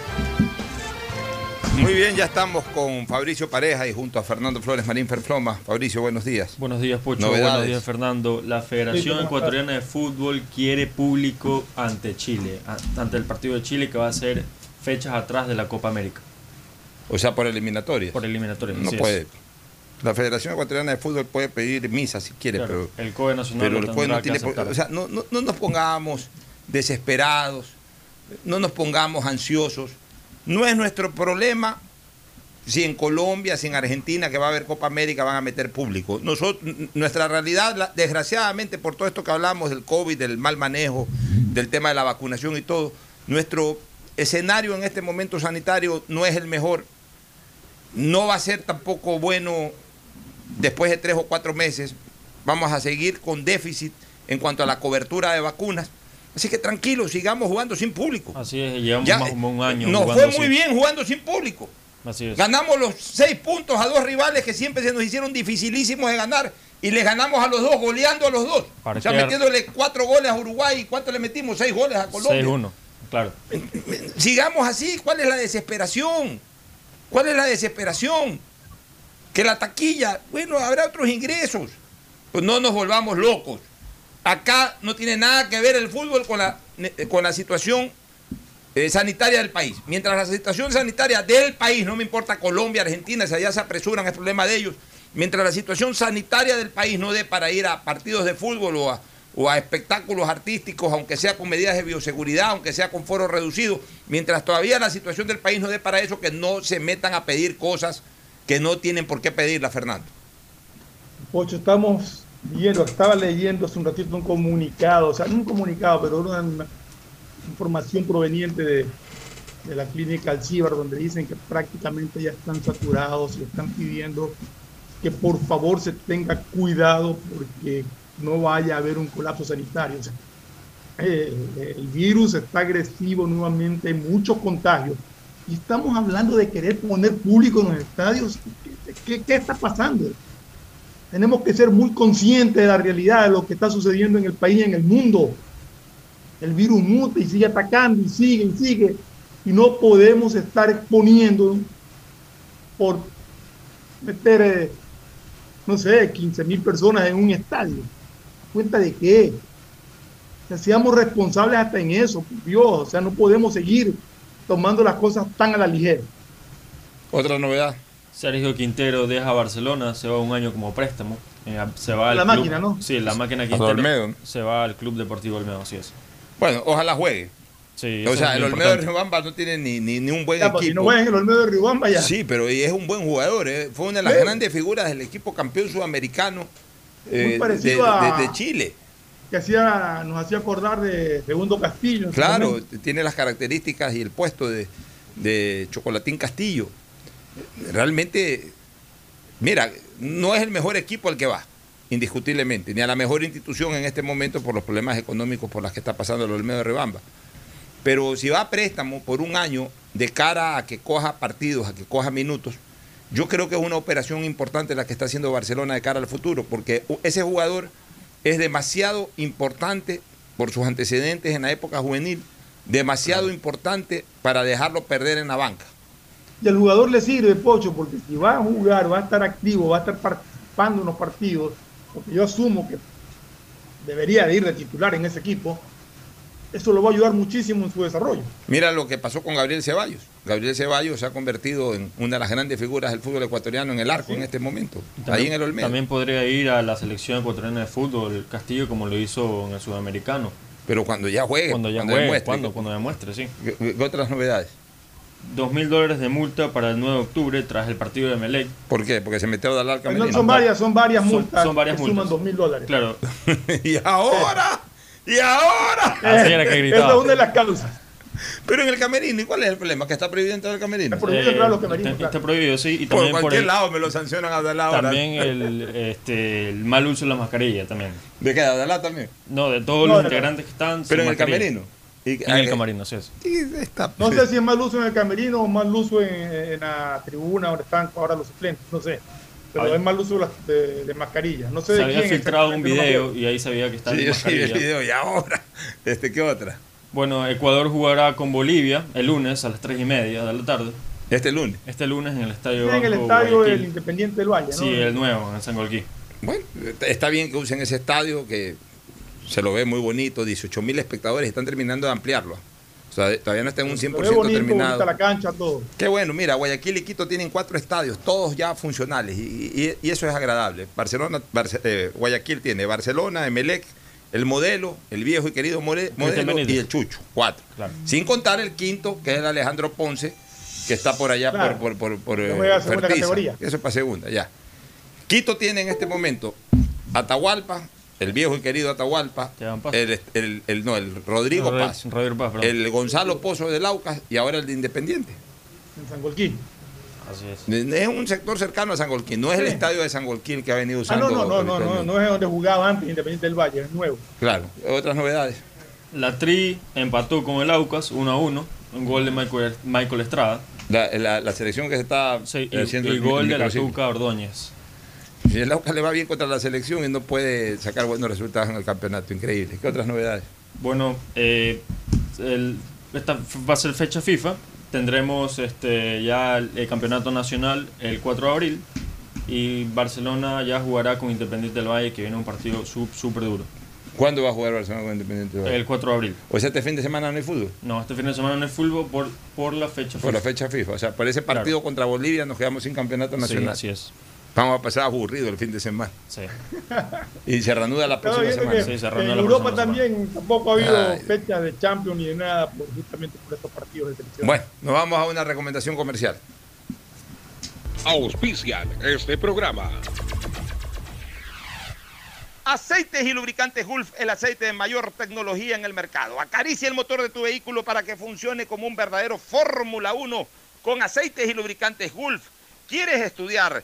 Muy bien, ya estamos con Fabricio Pareja y junto a Fernando Flores Marín Ferfloma. Fabricio, buenos días. Buenos días, Pocho. Buenos días, Fernando. La Federación Ecuatoriana de Fútbol quiere público ante Chile, ante el partido de Chile que va a ser fechas atrás de la Copa América. O sea, por eliminatorias. Por eliminatorias. No puede. La Federación Ecuatoriana de Fútbol puede pedir misa si quiere, pero. El COE Nacional pero el COE no tiene. O sea, no, no, no nos pongamos desesperados, no nos pongamos ansiosos. No es nuestro problema si en Colombia, si en Argentina, que va a haber Copa América, van a meter público. Nosotros, nuestra realidad, desgraciadamente, por todo esto que hablamos del COVID, del mal manejo, del tema de la vacunación y todo, nuestro escenario en este momento sanitario no es el mejor. No va a ser tampoco bueno después de tres o cuatro meses. Vamos a seguir con déficit en cuanto a la cobertura de vacunas. Así que tranquilo, sigamos jugando sin público. Así es, llevamos más como un año. Nos fue muy bien jugando sin público. Así es. Ganamos los seis puntos a dos rivales que siempre se nos hicieron dificilísimos de ganar y les ganamos a los dos, goleando a los dos. o sea, metiéndole cuatro goles a Uruguay. ¿Cuánto le metimos? Seis goles a Colombia. 6-1, claro. Sigamos así. ¿Cuál es la desesperación? ¿Cuál es la desesperación? Que la taquilla, bueno, habrá otros ingresos. Pues no nos volvamos locos. Acá no tiene nada que ver el fútbol con la, con la situación eh, sanitaria del país. Mientras la situación sanitaria del país, no me importa Colombia, Argentina, si allá se apresuran, es problema de ellos. Mientras la situación sanitaria del país no dé para ir a partidos de fútbol o a, o a espectáculos artísticos, aunque sea con medidas de bioseguridad, aunque sea con foro reducido, mientras todavía la situación del país no dé para eso, que no se metan a pedir cosas que no tienen por qué pedirla, Fernando. Pocho, estamos viendo, estaba leyendo hace un ratito un comunicado, o sea, no un comunicado, pero una, una información proveniente de, de la clínica Alcíbar, donde dicen que prácticamente ya están saturados y están pidiendo que por favor se tenga cuidado porque no vaya a haber un colapso sanitario. El virus está agresivo nuevamente, hay muchos contagios. Y estamos hablando de querer poner público en los estadios. ¿Qué, qué, qué está pasando? Tenemos que ser muy conscientes de la realidad de lo que está sucediendo en el país y en el mundo. El virus muta y sigue atacando y sigue y sigue. Y no podemos estar exponiendo por meter, eh, no sé, 15 mil personas en un estadio. ¿Cuenta de qué? O sea, seamos responsables hasta en eso, Dios. O sea, no podemos seguir tomando las cosas tan a la ligera. Otra novedad. Sergio Quintero deja Barcelona, se va un año como préstamo. eh, se va al La club- máquina, ¿no? Sí, la máquina Quintero. Se va al Club Deportivo Olmedo, así es. Bueno, ojalá juegue. Sí, o sea, el Olmedo de importante. Riobamba no tiene ni, ni, ni un buen Ya, pues, equipo. si no juegan en el Olmedo de Riobamba ya. Sí, pero es un buen jugador. eh. Fue una de las grandes figuras del equipo campeón sudamericano Muy de, parecido de- a- de Chile. Que hacía, nos hacía acordar de Segundo Castillo. Claro, tiene las características y el puesto de, de Chocolatín Castillo. Realmente, mira, no es el mejor equipo al que va, indiscutiblemente, ni a la mejor institución en este momento por los problemas económicos por las que está pasando el Olmedo de Rebamba. Pero si va a préstamo por un año de cara a que coja partidos, a que coja minutos, yo creo que es una operación importante la que está haciendo Barcelona de cara al futuro, porque ese jugador es demasiado importante por sus antecedentes en la época juvenil, demasiado importante para dejarlo perder en la banca. Y al jugador le sirve, Pocho, porque si va a jugar, va a estar activo, va a estar participando en los partidos, porque yo asumo que debería de ir de titular en ese equipo, eso lo va a ayudar muchísimo en su desarrollo. Mira lo que pasó con Gabriel Ceballos. Gabriel Ceballos se ha convertido en una de las grandes figuras del fútbol ecuatoriano en el arco en este momento, ahí en el Olmedo. También podría ir a la selección ecuatoriana de fútbol, Castillo, como lo hizo en el sudamericano. Pero cuando ya juegue, Cuando ya cuando juegue, demuestre. cuando, cuando demuestre, sí. ¿Qué, qué otras novedades? Dos mil dólares de multa para el 9 de octubre tras el partido de Melec. ¿Por qué? Porque se metió a Dalal No, Camerino. son varias, son varias multas son varias que suman multas. dos mil dólares. Claro. y ahora, y ahora. Así era que gritaba. Esa es una de las causas. Pero en el camerino, ¿y cuál es el problema? Que está prohibido entrar al camerino. Está prohibido entrar a los camerinos, está, claro. está prohibido, sí. Y Por también por, cualquier el, lado me lo sancionan a también el, este, el mal uso de la mascarilla también. ¿De qué? ¿A Dalal también? No, de todos No, los integrantes que están. Pero en el camerino. Y- En el camerino, sí es. está- No sé si es más uso en el camerino o más uso en, en la tribuna donde están ahora los suplentes, no sé. Pero Ay. es más uso de, las- de, de mascarilla. No sé Se de había quién filtrado un no video y ahí sabía que estaba Sí, yo sí el video. ¿Y ahora? Este, ¿Qué otra? Bueno, Ecuador jugará con Bolivia el lunes a las 3 y media de la tarde. Este lunes. Este lunes en el estadio. Sí, en el estadio del Independiente del Valle, ¿no? Sí, el nuevo, en el Sangolquí. Bueno, está bien que usen ese estadio que se lo ve muy bonito, 18 mil espectadores, están terminando de ampliarlo. O sea, todavía no está en un Se ve 100% bonito, bonita terminado. la cancha, todo. Qué bueno, mira, Guayaquil y Quito tienen cuatro estadios, todos ya funcionales, y, y- y eso es agradable. Barcelona, Barce- eh, Guayaquil tiene Barcelona, Emelec, el modelo, el viejo y querido More- modelo y el Chucho, cuatro. Claro. Sin contar el quinto, que es el Alejandro Ponce, que está por allá Claro. por, por, por, por, eh. Eso es para segunda, ya. Quito tiene en este momento Atahualpa, el viejo y querido Atahualpa, el, el- el- no, el Rodrigo Rod- Paz, el Gonzalo Pozo de Laucas y ahora el de Independiente. En San Golquín. Así es. Es un sector cercano a San Golquín, no es el estadio de San Golquín que ha venido Ah, usando. no, no, no, no, no, no es donde jugaba antes Independiente del Valle, es nuevo. Claro, otras novedades. La Tri empató con el Aucas 1 a 1. Un gol de Michael, Michael Estrada. La, la- la selección que se está Sí, y, haciendo y el- gol el de la. Tuca Ordóñez. Y el Aucas le va bien contra la selección y no puede sacar buenos resultados en el campeonato. Increíble. ¿Qué otras novedades? Bueno, eh, el- esta va a ser fecha FIFA. Tendremos este, ya el, el campeonato nacional el 4 de abril. Y Barcelona ya jugará con Independiente del Valle, que viene un partido súper duro. ¿Cuándo va a jugar Barcelona con Independiente? del Valle? El 4 de abril. O sea, este fin de semana no hay fútbol. No, este fin de semana no es fútbol por, por la fecha Por FIFA. la fecha FIFA. O sea, por ese partido contra Bolivia nos quedamos sin campeonato Sí, nacional. así es. Vamos a pasar aburrido el fin de semana. Sí. Y se reanuda la próxima semana. que, Sí, se en la Europa próxima también tampoco ha habido Ay. fechas de Champions ni de nada, por, justamente por estos partidos de selección. Bueno, nos vamos a una recomendación comercial. Auspician este programa. Aceites y lubricantes Gulf, el aceite de mayor tecnología en el mercado. Acaricia el motor de tu vehículo para que funcione como un verdadero Fórmula 1 con aceites y lubricantes Gulf. ¿Quieres estudiar,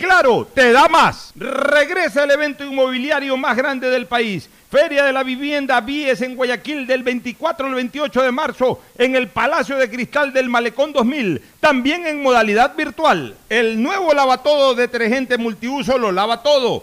Claro, te da más. Regresa el evento inmobiliario más grande del país. Feria de la Vivienda Vies en Guayaquil del 24 al 28 de marzo en el Palacio de Cristal del Malecón 2000, también en modalidad virtual. El nuevo lavatodo detergente multiuso lo lava todo,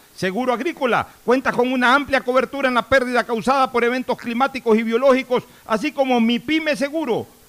Seguro Agrícola cuenta con una amplia cobertura en la pérdida causada por eventos climáticos y biológicos, así como Mi Pyme Seguro,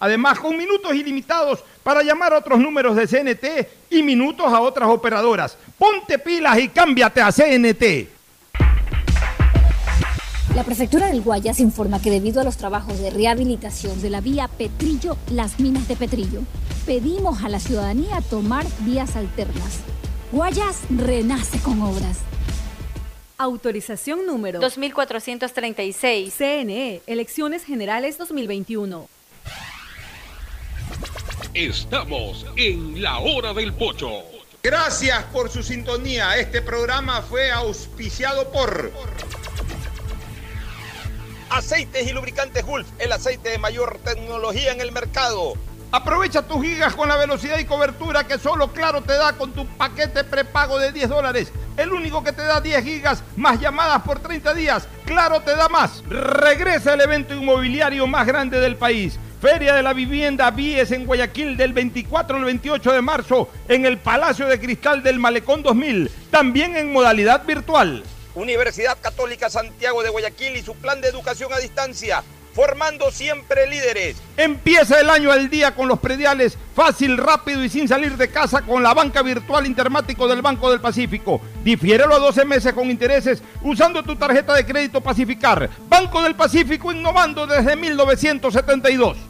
Además, con minutos ilimitados para llamar a otros números de CNT y minutos a otras operadoras. Ponte pilas y cámbiate a CNT. La prefectura del Guayas informa que debido a los trabajos de rehabilitación de la vía Petrillo, las minas de Petrillo, pedimos a la ciudadanía tomar vías alternas. Guayas renace con obras. Autorización número 2436. CNE, Elecciones Generales 2021. Estamos en la hora del pocho. Gracias por su sintonía. Este programa fue auspiciado por Aceites y Lubricantes Gulf, el aceite de mayor tecnología en el mercado. Aprovecha tus gigas con la velocidad y cobertura que solo Claro te da con tu paquete prepago de 10 dólares. El único que te da 10 gigas más llamadas por 30 días. Claro te da más. Regresa el evento inmobiliario más grande del país. Feria de la Vivienda Vies en Guayaquil del 24 al 28 de marzo en el Palacio de Cristal del Malecón 2000, también en modalidad virtual. Universidad Católica Santiago de Guayaquil y su plan de educación a distancia, formando siempre líderes. Empieza el año al día con los prediales, fácil, rápido y sin salir de casa con la banca virtual Intermático del Banco del Pacífico. Difiérelo a 12 meses con intereses usando tu tarjeta de crédito Pacificar. Banco del Pacífico innovando desde 1972.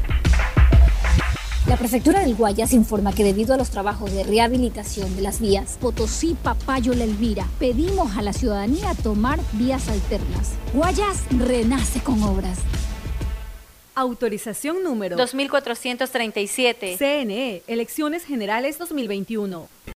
La prefectura del Guayas informa que debido a los trabajos de rehabilitación de las vías Potosí, Papayo, La Elvira, pedimos a la ciudadanía tomar vías alternas. Guayas renace con obras. Autorización número 2437. CNE, Elecciones Generales 2021.